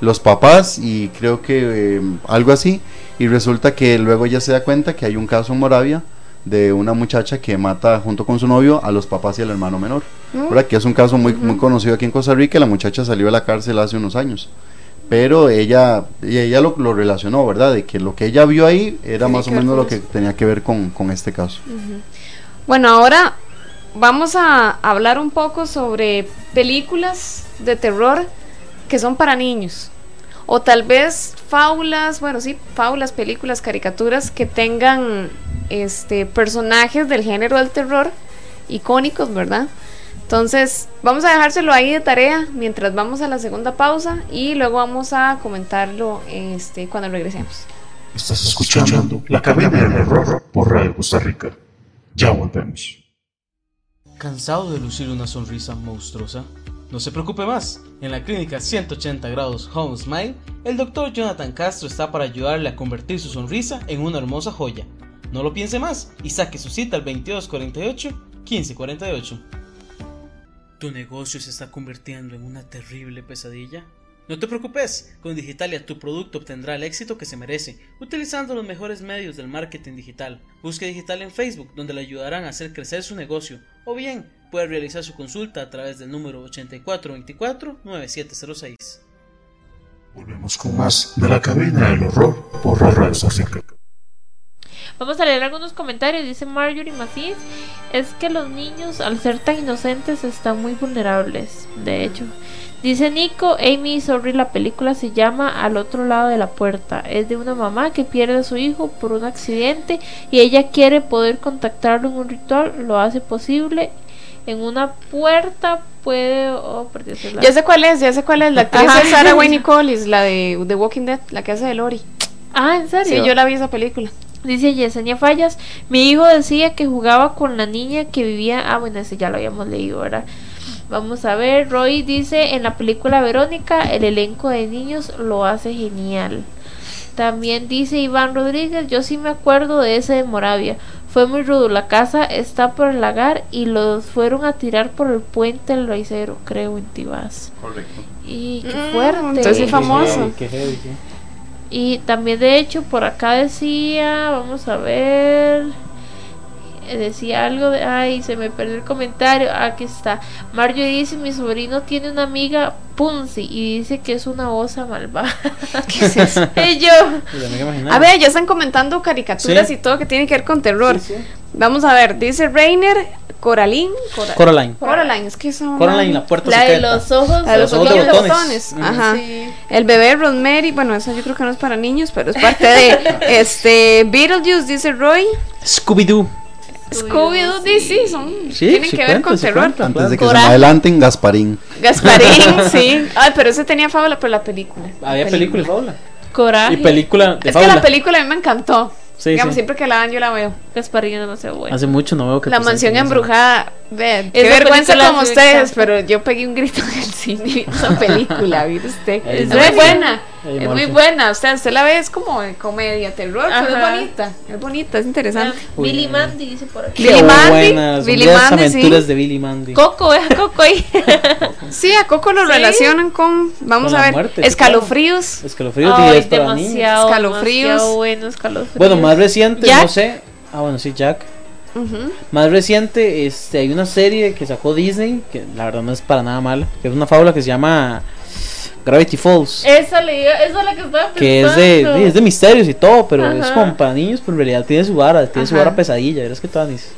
los papás y creo que eh, algo así, y resulta que luego ella se da cuenta que hay un caso en Moravia de una muchacha que mata junto con su novio a los papás y al hermano menor, Mm. ¿verdad? que es un caso muy, muy conocido aquí en Costa Rica, la muchacha salió de la cárcel hace unos años. Pero ella, y ella lo, lo relacionó, ¿verdad? De que lo que ella vio ahí era más o menos lo que tenía que ver con, con este caso. Bueno, ahora vamos a hablar un poco sobre películas de terror que son para niños. O tal vez fábulas, bueno, sí, fábulas, películas, caricaturas que tengan este personajes del género del terror icónicos, ¿verdad? Entonces, vamos a dejárselo ahí de tarea mientras vamos a la segunda pausa y luego vamos a comentarlo este cuando regresemos. Estás escuchando La Academia del Horror por Radio Costa Rica. Ya volvemos. ¿Cansado de lucir una sonrisa monstruosa? No se preocupe más. En la clínica 180 grados Home Smile, el doctor Jonathan Castro está para ayudarle a convertir su sonrisa en una hermosa joya. No lo piense más y saque su cita al 2248-1548. ¿Tu negocio se está convirtiendo en una terrible pesadilla? No te preocupes, con Digitalia tu producto obtendrá el éxito que se merece, utilizando los mejores medios del marketing digital. Busque Digitalia en Facebook, donde le ayudarán a hacer crecer su negocio, o bien puede realizar su consulta a través del número 8424-9706. Volvemos con más de la cabina del horror por Radio Rica. Vamos a leer algunos comentarios. Dice Marjorie Macís: Es que los niños, al ser tan inocentes, están muy vulnerables. De hecho, dice Nico: Amy Sorry, la película se llama Al otro lado de la puerta. Es de una mamá que pierde a su hijo por un accidente y ella quiere poder contactarlo en un ritual. Lo hace posible. En una puerta puede. Oh, la- Ya sé cuál es, ya sé cuál es. La actriz Ajá. es Sarah *laughs* Wayne Collis, la de The Walking Dead, la que hace de Lori. Ah, ¿en serio? Sí, yo la vi esa película. Dice Yesenia Fallas, mi hijo decía que jugaba con la niña que vivía, ah bueno, ese ya lo habíamos leído, ¿verdad? Vamos a ver, Roy dice, en la película Verónica, el elenco de niños lo hace genial. También dice Iván Rodríguez, yo sí me acuerdo de ese de Moravia. Fue muy rudo, la casa está por el lagar y los fueron a tirar por el puente del raicero, creo, en Tibás. Correcto. Y qué Mm, fuerte. entonces sí famoso. Qué heavy, sí. Y también de hecho por acá decía, vamos a ver, decía algo de, ay, se me perdió el comentario, aquí está. Mario dice, mi sobrino tiene una amiga Punzi y dice que es una osa malvada. *laughs* ¿Qué es eso? y yo, amiga imaginaria. A ver, ya están comentando caricaturas Sí. y todo que tiene que ver con terror. Sí, sí. Vamos a ver, dice Rainer, Coraline. Cora- Coraline. Coraline, es que son. Coraline, la puerta la de los ojos, La de los Los ojos de botones. Ajá. Sí. El bebé Rosemary, bueno, eso yo creo que no es para niños, pero es parte de *laughs* este Beetlejuice, dice Roy. Scooby-Doo. Scooby-Doo, sí, sí, son, Sí, tienen sí que ver cuenta, con terror. cuenta. Antes de que Coraje. se me adelanten, Gasparín. Gasparín, *laughs* sí. Ay, pero ese tenía fábula por la película. Había película y fábula. coraje. Y película de Es que fábula. la película a mí me encantó. Sí, Digamos, sí. siempre que la dan yo la veo. Gasparín es demasiado bueno. Hace mucho no veo que La mansión eso. embrujada, vean, qué vergüenza como ustedes, pero yo pegué un grito en el cine esa *laughs* película, mire usted. Ey, Es ¿en muy serio? buena, Es muy buena, o sea, usted la ve es como de comedia, terror, pero es bonita, es bonita, es interesante. Uy, Billy. Mandy dice por aquí. Billy Mandy, buenas, Billy Mandy, aventuras sí. de Billy Mandy. Coco, vea Coco ahí. *laughs* Sí, a Coco lo Sí. relacionan con, vamos Con a ver, muerte, escalofríos. Escalofríos Ay, 10 para niños. demasiado, Escalofríos. demasiado bueno, escalofríos. Bueno, más reciente, Jack. no sé. Ah, bueno, sí, Jack. Más reciente, este, hay una serie que sacó Disney, que la verdad no es para nada mala, que es una fábula que se llama Gravity Falls. Esa, le, esa es la que estaba pensando. que es de, es de misterios y todo, pero es como para niños, pero en realidad tiene su vara, tiene su vara pesadilla, verás que todas mis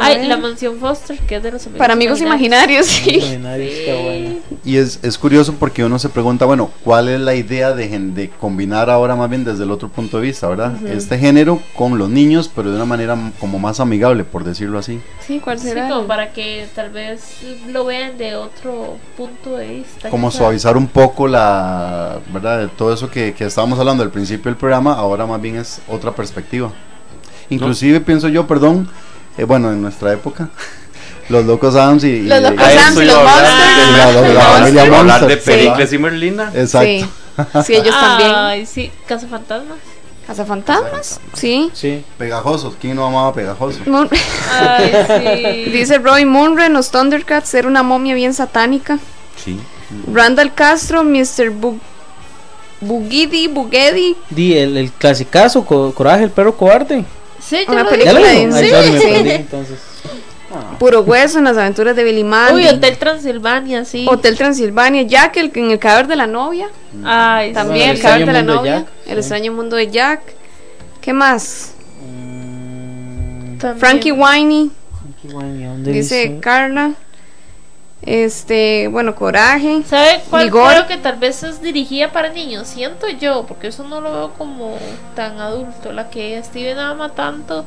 Ay, la mansión Foster, que es de los amigos Para amigos imaginarios, sí. qué bueno. Y es, es curioso porque uno se pregunta, bueno, ¿cuál es la idea de, gen- de combinar ahora más bien desde el otro punto de vista, verdad? Este género con los niños, pero de una manera como más amigable, por decirlo así. Sí, ¿cuál Sí, será? como para que tal vez lo vean de otro punto de vista. Como suavizar un poco la, ¿verdad? De todo eso que, que estábamos hablando al principio del programa, ahora más bien es otra perspectiva. Inclusive pienso yo, perdón, eh, bueno, en nuestra época, *laughs* los locos Adams y... y- Los Locos Adams y los Monsters. la- la- la Monsters. familia de. Pericles y Merlina. Exacto. Sí. *laughs* Sí, ellos también. Ay, sí, Casa Fantasmas. ¿Cazafantasmas? Sí. Sí, Pegajosos, ¿quién no amaba Pegajoso? Moon- *laughs* Ay, sí. Dice Roy Munro en los Thundercats era una momia bien satánica. Sí. Randall Castro, Mr. Bu Bugidi, Bugedi. di el, el clasicazo, Co- Coraje, el perro cobarde. Sí, yo Una lo película de- Ay, sí, me entonces. Ah. Puro hueso en las aventuras de Billy Mandy. Uy, Hotel Transilvania, sí. Hotel Transilvania. Jack, el, en el cadáver de la novia. Ay, También el el cadáver de la mundo de novia. Jack, el sí. extraño mundo de Jack. ¿Qué más? Mm, también. Frankie Winey. qué guay, ¿a dónde Dice dice? Carla. Este, bueno, Coraje. ¿Sabe cuál Vigor. creo que tal vez es dirigida para niños? Siento yo, porque eso no lo veo como tan adulto. La que Steven ama tanto,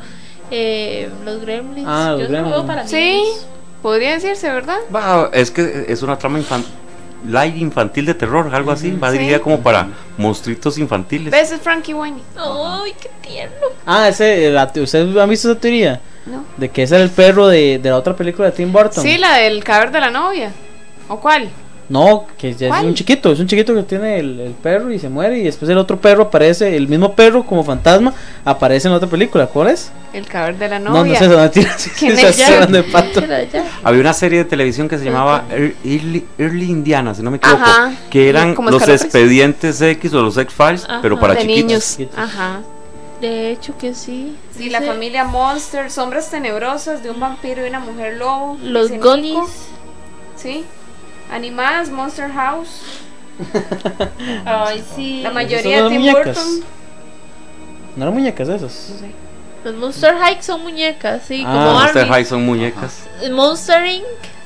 eh, los Gremlins. Ah, los yo eso lo veo Gremlins. para Sí, niños. podría decirse, ¿verdad? Va, es que es una trama infantil. Light infantil de terror, algo así. Va Sí. dirigida como para monstruitos infantiles. ¿Ves? Es Frankie Winey. Ay, qué tierno. Ah, ese, la te- ¿ustedes han visto esa teoría? No. De que ese era el perro de, de la otra película de Tim Burton. Sí, la del cadáver de la novia. ¿O cuál? No, que ya es un chiquito, es un chiquito que tiene el, el perro y se muere y después el otro perro aparece, el mismo perro como fantasma aparece en otra película, ¿cuál es? El cadáver de la No, no, novia. sé, no, *laughs* de pato. Había una serie de televisión que se llamaba Ear- Early, Early Indiana, si no me equivoco, Ajá. que eran los expedientes X o los X-Files, pero para de chiquitos. niños. Ajá. De hecho que sí. Sí, la familia Monster, sombras tenebrosas de un vampiro y una mujer lobo. Los. Nico. Sí. Animadas, Monster House. *laughs* Ay, sí. La mayoría de Tim muñecas. Burton. No eran muñecas esas. Los Monster High son muñecas, sí, Ah, como Monster. High son muñecas. Monster Inc.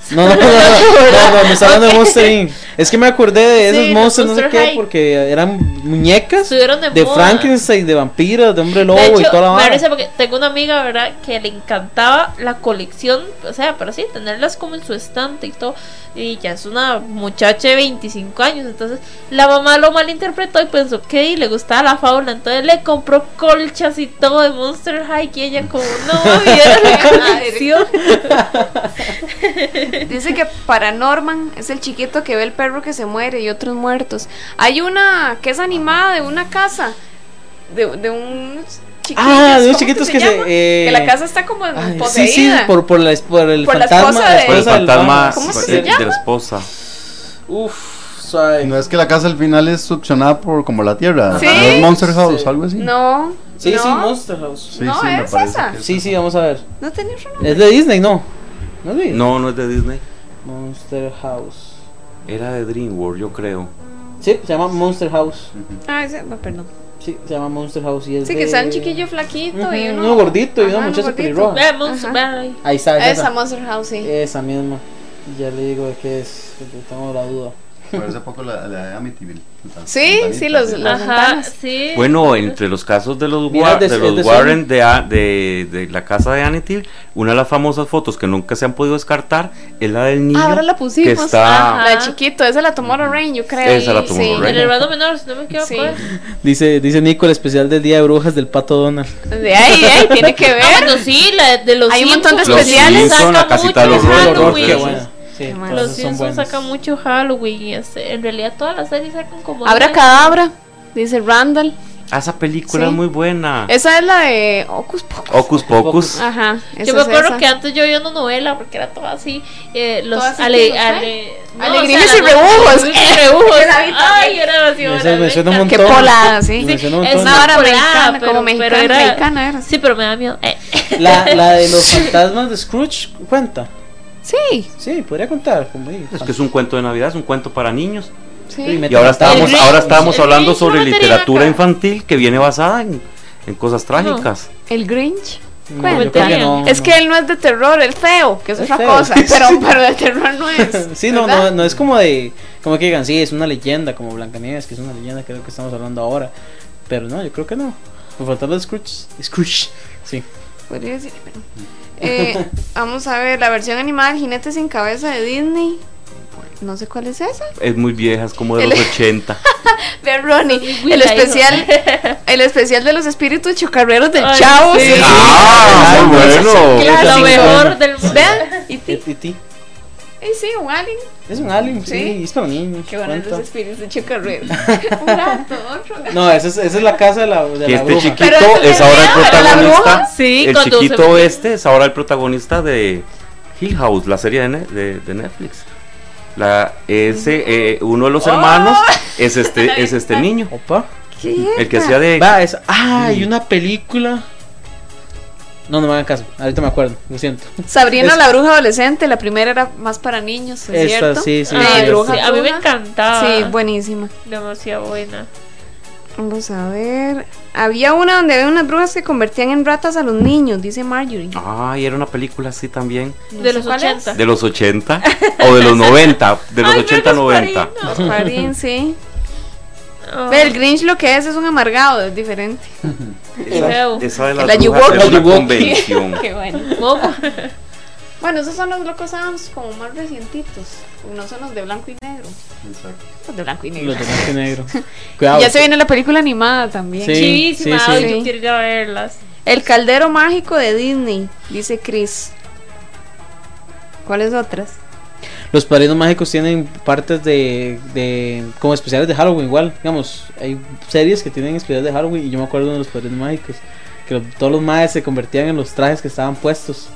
*laughs* No, no, no, no, no, me hablando de Monster Inc. Es que me acordé de esos monstruos, no sé qué, High. porque eran muñecas de. Frankenstein, de vampiros, de hombre lobo De y toda la me vara. risa porque tengo una amiga, ¿verdad? Que le encantaba la colección, o sea, pero sí, tenerlas como en su estante y todo. Y ya es una muchacha de 25 años, entonces la mamá lo malinterpretó y pensó que le gustaba la fábula, entonces le compró colchas y todo de Monster High y ella como, no, viera la *laughs* colección. *laughs* Dice que Paranorman es el chiquito que ve el perro que se muere y otros muertos. Hay una que es animada de una casa. De, de unos chiquitos. Ah, de unos ¿cómo chiquitos se que se, eh, que la casa está como Ay, poseída. sí, sí, por, por, la, por el Por la fantasma. esposa de- Por el fantasma ¿Cómo se de, llama? de la esposa. Uf, suave. No es que la casa al final es succionada por como la tierra. Sí. ¿No es Monster House, Sí. algo así. No. Sí, no, sí, Monster House. Sí, no sí, es esa. Sí, sí, vamos a ver. No tenía otro nombre. Es de Disney, ¿no? No es de Disney. No, no es de Disney. Monster House. Era de DreamWorks, yo creo. Sí, se llama Monster House. Ah, ese, no, perdón. Sí, se llama Monster House. Y es Sí, de... que está un chiquillo flaquito y uno. uno gordito y una muchacha pelirroja. Vea ahí. Está, es Esa esa. Monster House, sí. Esa misma. Ya le digo de qué es, porque tengo la duda. Parece poco la, la de Amityville. Sí, sí, los- Las Ajá, sí. Bueno, entre los casos de los, Mira, de- de los de Warren de, A- de, de la casa de Anityville, una de las famosas fotos que nunca se han podido descartar es la del niño Ah, ahora la que pusimos. está... La de chiquito, esa la tomó Lorraine, yo creo. Esa la tomó sí. Lorraine. El hermano menor, si no me equivoco. Sí. Dice, dice Nico el especial del Día de Brujas del Pato Donald. De ahí, de ahí, tiene que ver. Ah, bueno, sí, la de, los Hay un montón de Simpsons. Los especiales. Simpson, la casita de los horror, qué buena. Sí. Los Simpsons sacan mucho Halloween. y este, en realidad, todas las series sacan como. Abra cadabra, dice Randall. Ah, esa película Sí. es muy buena. Esa es la de Ocus Pocus. Ocus Pocus. Ajá. esa Yo me es acuerdo esa. que antes yo veía una novela porque era todo así. Eh, los así ale, ale, no, Alegrías o sea, y rebujos. *laughs* y rebujos. Ay, era demasiado me suena un encanta. Qué polada, sí. Me suena un Es una hora mexicana, pero- como pero mexicana, era- mexicana era. Sí, pero me da miedo. Eh. La, la de *laughs* los fantasmas de Scrooge, ¿cuenta? Sí, Sí, podría contar. Como ahí. Es que es un cuento de Navidad, es un cuento para niños. sí. Y me- Y ahora estábamos, ahora estábamos el hablando Grinch sobre literatura acá. infantil que viene basada en, en cosas trágicas. El Grinch. No, Cuenta. yo creo que no, es no. que él no es de terror, el feo, que es, Es otra feo, cosa. *laughs* pero, pero de terror no es. *laughs* Sí, no, no, no es como de. Como que digan, sí, es una leyenda, como Blancanieves, que es una leyenda, que es lo que estamos hablando ahora. Pero no, yo creo que no. Por faltar de Scrooge. Scrooge, sí. Podría decir, pero- Eh, vamos a ver la versión animada del Jinete sin cabeza de Disney. No sé cuál es esa. Es muy vieja, es como de El- los *laughs* 80. Ve Ronnie, el especial, *laughs* el especial de los espíritus chocarreros del Ay, Chavo. sí. sí. ¡Ah! Muy bueno. Claro, Lo mejor del mundo. Vean, y ti. ¿Y ti? Eh, sí, un alien. Es un alien, sí, Sí. es para niños. Qué bueno los espíritus de chocarreros. *laughs* un gato, otro gato. No, esa es, esa es la casa de la, de Que la este bruja. chiquito Pero es es ahora el real, ¿era la protagonista. Sí, el chiquito se- este es ahora el protagonista de Hill House, la serie de, Ne- de- de Netflix. La, ese, eh, uno de los hermanos es *laughs* este, es este niño, Opa. ¿Qué? el que hacía de. Va, es. Ah, hay una película. No, no me hagan caso. Ahorita me acuerdo, lo siento. Sabrina Es- la bruja adolescente, la primera era más para niños, ¿es Esa, cierto? sí, sí, Ay, sí, Eh, bruja, a mí me encantaba. Sí, buenísima. Demasiado buena. Vamos a ver. Había una donde había unas brujas que convertían en ratas a los niños, dice Marjorie. Ay, era una película así también, No de los cuál es. 80. de los 80 o de los 90, de los Ay, 80 Vergus 90. Los Parín, sí. Oh, Ve, el Grinch lo que es es un amargado, es diferente. *laughs* Esa de las La brujas es una convención. *laughs* Qué bueno. *laughs* Bueno, esos son los locos Adams como más recientitos. No son los de blanco y negro. Los de blanco y negro. Los de blanco y negro. Cuidado. Ya se viene la película animada también. Sí. Chivísima. sí, ay, sí. yo quiero ir a verlas. El caldero mágico de Disney, dice Chris. ¿Cuáles otras? Los padrinos mágicos tienen partes de, de como especiales de Halloween igual, digamos, hay series que tienen especiales de Halloween y yo me acuerdo de los padrinos mágicos, que lo- todos los maes se convertían en los trajes que estaban puestos.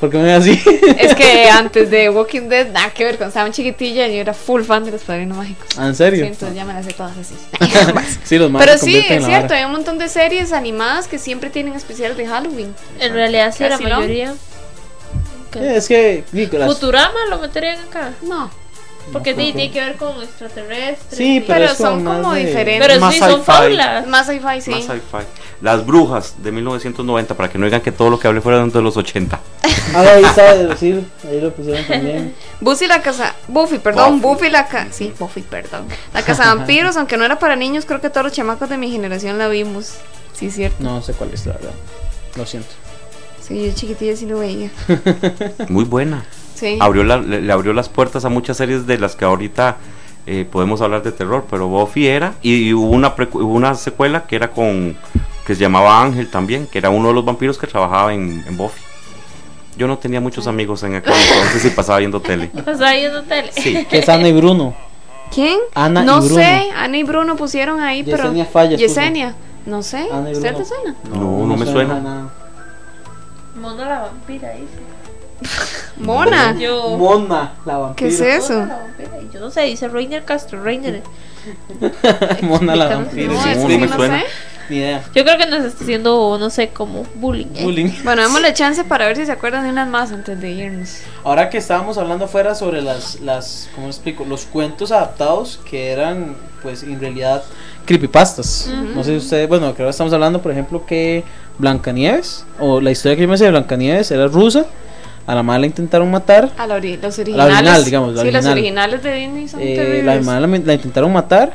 Porque me ven así. Es que *laughs* antes de Walking Dead, nada que ver, cuando estaba chiquitilla, yo era full fan de los padrinos mágicos. Ah, ¿En serio? Sí, entonces ya me las sé todas así. *laughs* *laughs* sí, los Pero sí, es cierto, vara. hay un montón de series animadas que siempre tienen especiales de Halloween. En realidad sí, la Casi no. Mayoría. Sí, es que Nicolás, Futurama lo meterían acá. No, Porque No, sí, tiene que ver con extraterrestres. Sí, y- pero pero, es como son más como de- diferentes. Pero Más sí, son fábulas. más sci-fi, sí. Más sci-fi. Las brujas de 1990, para que no digan que todo lo que hablé fuera de los 80. Ah, ahí está de decir, ahí lo pusieron también. *laughs* Buffy la casa, Buffy, perdón, Buffy. Buffy la casa, sí, Buffy, perdón. La casa de vampiros, aunque no era para niños, creo que todos los chamacos de mi generación la vimos. Sí, cierto. No sé cuál es la verdad. Lo siento. Sí, yo chiquitilla sí lo veía. *laughs* Muy buena. Sí. Abrió la- le, le abrió las puertas a muchas series de las que ahorita eh, podemos hablar de terror, pero Buffy era. Y, y hubo, una precu- hubo una secuela que era con. que se llamaba Ángel también, que era uno de los vampiros que trabajaba en, en Buffy. Yo no tenía muchos amigos en aquel entonces y pasaba viendo tele. *laughs* Pasaba viendo tele. Sí. *laughs* Que es Ana y Bruno. ¿Quién? Ana y no Bruno. sé, Ana y Bruno pusieron ahí, pero. Yesenia puso. Yesenia, no sé. Y ¿Usted te suena? No, no me suena. nada. Mona la vampira, dice. *laughs* Mona. Yo. Mona, la ¿Qué vampira. es eso? Mona la vampira. Yo no sé, dice Reiner Castro, Reiner. *laughs* Mona la vampira. No, Sí, eso no sí me no suena. sé. Ni idea. Yo creo que nos está haciendo, no sé, como bullying. ¿eh? Bullying. Bueno, démosle chance para ver si se acuerdan de unas más antes de irnos. Ahora que estábamos hablando afuera sobre las, las, ¿cómo explico? Los cuentos adaptados que eran, pues, en realidad creepypastas. No sé si ustedes, bueno, que ahora estamos hablando, por ejemplo, que Blancanieves, o la historia que yo me sé de Blancanieves era rusa, a la madre la intentaron matar, A la ori- los la originales. original, digamos, la sí, los original. originales de Disney son eh, terribles. la madre la, la intentaron matar,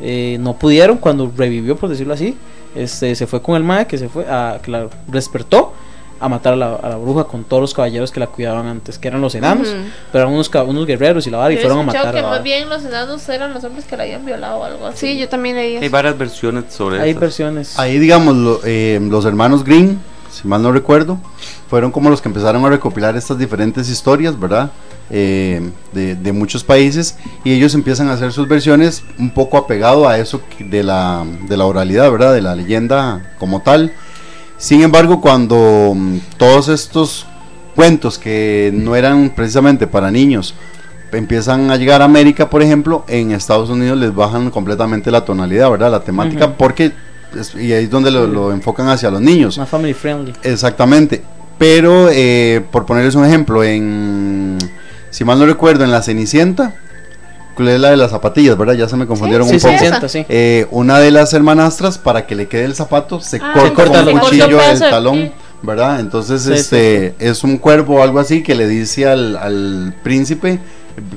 eh, no pudieron, cuando revivió, por decirlo así, este, se fue con el mae que se fue, a, claro, despertó a matar a la, a la bruja con todos los caballeros que la cuidaban antes, que eran los enanos, pero eran unos, guerreros y la vara y fueron a matar a que la más vara. bien los enanos eran los hombres que la habían violado o algo así. Sí, yo también leí Hay varias versiones sobre Hay eso. versiones. Ahí, digamos, lo- eh, los hermanos Green, si mal no recuerdo, fueron como los que empezaron a recopilar estas diferentes historias, ¿verdad? Eh, de, de muchos países y ellos empiezan a hacer sus versiones un poco apegado a eso que- de la, de la oralidad, ¿verdad? De la leyenda como tal. Sin embargo, cuando mm, todos estos cuentos que no eran precisamente para niños empiezan a llegar a América, por ejemplo, en Estados Unidos les bajan completamente la tonalidad, ¿verdad? La temática, porque es- y ahí es donde lo, lo enfocan hacia los niños. Más family friendly. Exactamente. Pero, eh, por ponerles un ejemplo, en, si mal no recuerdo, en La Cenicienta, ¿cuál es la de las zapatillas, verdad? Ya se me confundieron Sí, un sí, poco. sienta, sí. Eh, una de las hermanastras, para que le quede el zapato, se Ah, corta corta con un cuchillo el talón. ¿verdad? Entonces, Sí, este, es un cuervo o algo así que le dice al, al príncipe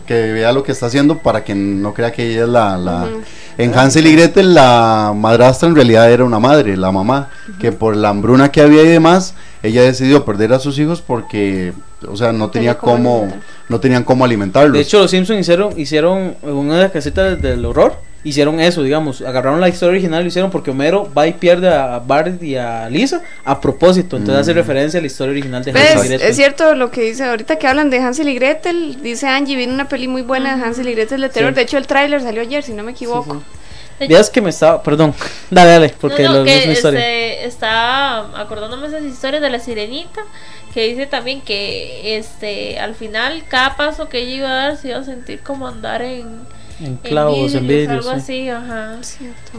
que vea lo que está haciendo para que no crea que ella es la... la-. En Hansel y Gretel la madrastra en realidad era una madre, la mamá, que por la hambruna que había y demás, ella decidió perder a sus hijos porque, o sea, no tenía Tenía cómo no tenían cómo alimentarlos. De hecho, los Simpsons hicieron, hicieron una de las casetas del horror. Hicieron eso, digamos. Agarraron la historia original y lo hicieron porque Homero va y pierde a Bart y a Lisa a propósito. Entonces hace Mm. referencia a la historia original de ¿Ves? Hansel y Gretel. Es cierto lo que dice ahorita que hablan de Hansel y Gretel. Dice Angie, viene una peli muy buena de Hansel y Gretel de terror. Sí. De hecho, el tráiler salió ayer, si no me Sí, equivoco. sí. Veas que me estaba. Perdón. *laughs* Dale, dale, porque no, no, lo- que no es una historia. este, está acordándome esas historias de la sirenita que dice también que este al final cada paso que ella iba a dar se iba a sentir como andar en, En clavos, en vidrios, vidrios. algo sí. así, ajá.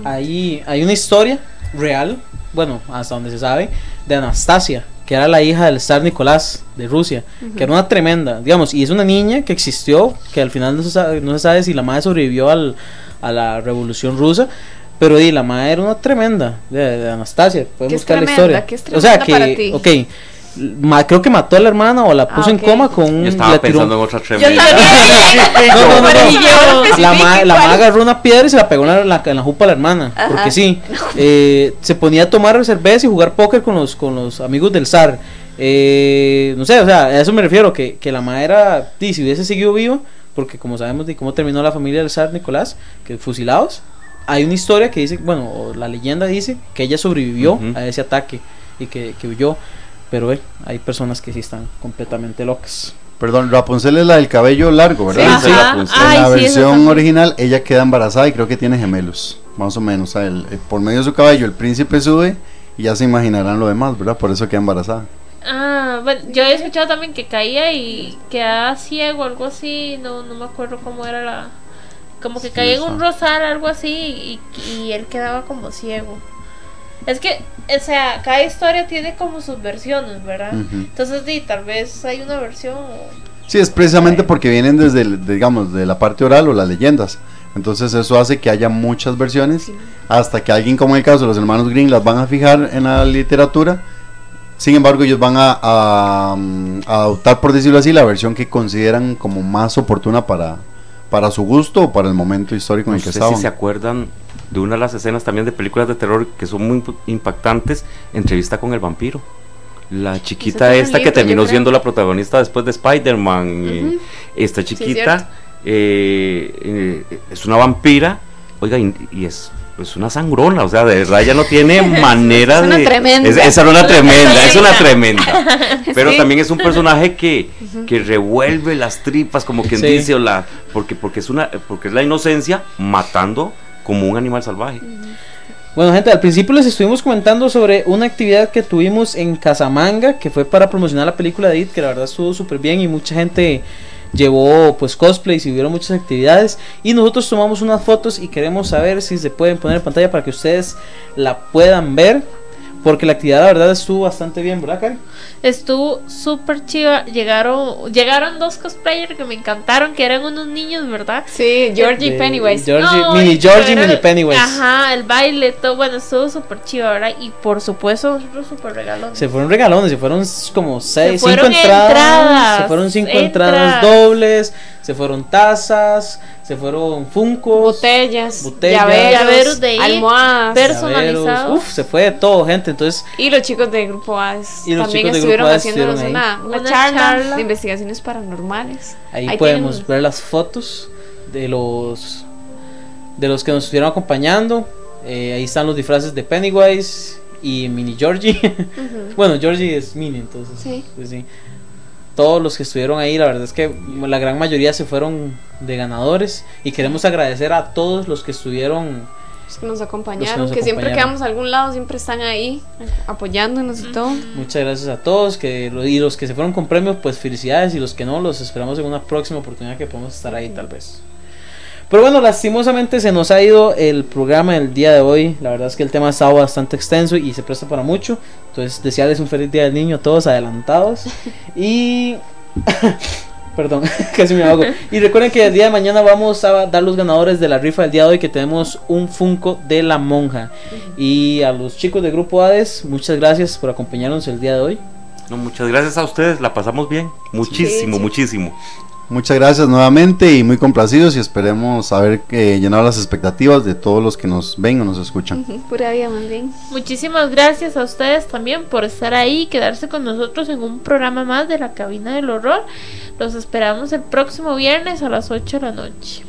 Ahí hay una historia real, bueno, hasta donde se sabe, de Anastasia, que era la hija del zar Nicolás de Rusia, que era una tremenda, digamos, y es una niña que existió, que al final no se sabe, no se sabe si la madre sobrevivió al, a la revolución rusa. Pero di, la madre era una tremenda de, de Anastasia. Pueden ¿Qué es buscar la tremenda? historia. ¿Qué es o sea tremenda para que, ti? ok, ma- creo que mató a la hermana o la puso Ah, en ok. coma con un. Yo estaba tiró- pensando en otra tremenda. *laughs* no, no, no, no. La, ma- la ma agarró una piedra y se la pegó en la, la- en la jupa a la hermana. Ajá. Porque sí. *laughs* eh, se ponía a tomar cerveza y jugar póker con los, con los amigos del zar. Eh, no sé, o sea, a eso me refiero. Que, que la ma era. di, si hubiese seguido viva. Porque como sabemos de cómo terminó la familia del zar Nicolás. Que fusilados. Hay una historia que dice. Bueno, o la leyenda dice que ella sobrevivió Ujú. a ese ataque. Y que, que huyó. Pero eh, hay personas que sí están completamente locas. Perdón, Rapunzel es la del cabello largo, ¿verdad? Sí, Ajá. Rapunzel. En Ay, la sí, versión original, ella queda embarazada y creo que tiene gemelos, más o menos. O sea, el- el- por medio de su cabello, el príncipe sube y ya se imaginarán lo demás, ¿verdad? Por eso queda embarazada. Ah, bueno, yo he escuchado también que caía y quedaba ciego, algo así, no, no me acuerdo cómo era la... Como que Sí, caía en un rosal, algo así, y, y él quedaba como ciego. Es que, o sea, cada historia tiene como sus versiones, ¿verdad? Entonces, sí, tal vez hay una versión. Sí, es precisamente porque vienen desde, el- digamos, de la parte oral o las leyendas. Entonces eso hace que haya muchas versiones hasta que alguien como en el caso de los hermanos Green las van a fijar en la literatura. Sin embargo, ellos van a, a, a adoptar, por decirlo así, la versión que consideran como más oportuna para, para su gusto o para el momento histórico en No el que sé estaban. si se acuerdan de una de las escenas también de películas de terror que son muy imp- impactantes, entrevista con el vampiro. La chiquita tiene un esta que terminó siendo la protagonista después de Spider-Man. esta chiquita eh, eh, es una vampira, oiga, y, y es, es una sangrona, o sea, de verdad ya no tiene manera *laughs* Es una de... tremenda. Es, esa era una tremenda, es una tremenda. *laughs* Pero Sí. también es un personaje que, que revuelve las tripas, como quien Sí. dice, o la, porque, porque, es una, porque es la inocencia matando como un animal salvaje. Bueno, gente, al principio les estuvimos comentando sobre una actividad que tuvimos en Casamanga, que fue para promocionar la película de It, que la verdad estuvo súper bien y mucha gente llevó pues cosplays y hubieron muchas actividades. Y nosotros tomamos unas fotos y queremos saber si se pueden poner en pantalla para que ustedes la puedan ver porque la actividad la verdad estuvo bastante bien, ¿verdad, Karen? Estuvo súper chiva. Llegaron, llegaron dos cosplayers que me encantaron, que eran unos niños, ¿verdad? Sí, Georgie De Pennywise. Georgie- No, mini Georgie, era- mini Pennywise. Ajá, el baile, todo. Bueno, estuvo súper chido, ¿verdad? Y por supuesto, nosotros súper regalones. Se fueron regalones, se fueron como seis, fueron cinco entradas, entradas, se fueron cinco entradas. entradas dobles, se fueron tazas, se fueron funcos, Botellas, Botellas. llaveros, Llaveros de almohadas. personalizados. Uf, se fue de todo, gente. Entonces, Y los chicos de Grupo los también chicos de estuvieron estuvieron una, una Una charla, charla. de investigaciones paranormales. ahí, Ahí podemos tienen- ver las fotos de los de los que nos estuvieron acompañando. Eh, ahí están los disfraces de Pennywise y Mini Georgie. *laughs* bueno, Georgie es Mini, entonces. Sí. pues sí. Todos los que estuvieron ahí, la verdad es que la gran mayoría se fueron de ganadores y queremos agradecer a todos los que estuvieron Los que nos acompañaron, que nos que siempre quedamos a algún lado, siempre están ahí apoyándonos y todo. Muchas gracias a todos que lo- y los que se fueron con premios, pues felicidades y los que no, los esperamos en una próxima oportunidad que podamos estar ahí tal vez. Pero bueno, lastimosamente se nos ha ido el programa del día de hoy. La verdad es que el tema ha estado bastante extenso y se presta para mucho. Entonces, desearles un feliz día del niño a todos adelantados. *laughs* Y. *laughs* Perdón, *laughs* casi me ahogo. Y recuerden que el día de mañana vamos a dar los ganadores de la rifa del día de hoy, que tenemos un Funko de la monja. Y a los chicos del grupo Hades, muchas gracias por acompañarnos el día de hoy. No, muchas gracias a ustedes, la pasamos bien. Muchísimo, sí. muchísimo. Muchas gracias nuevamente y muy complacidos y esperemos haber eh, llenado las expectativas de todos los que nos ven o nos escuchan. Pura vida, bien. Muchísimas gracias a ustedes también por estar ahí y quedarse con nosotros en un programa más de la cabina del horror. Los esperamos el próximo viernes a las 8 de la noche.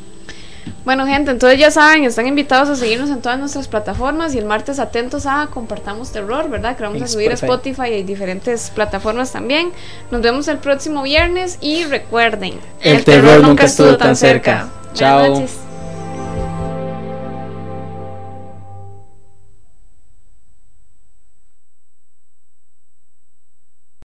Bueno, gente, entonces ya saben, están invitados a seguirnos en todas nuestras plataformas y el martes atentos a Compartamos Terror, ¿verdad? Que vamos a subir a Spotify. Y diferentes plataformas también. Nos vemos el próximo viernes y recuerden, El terror nunca estuvo tan cerca. Buenas Chao. noches.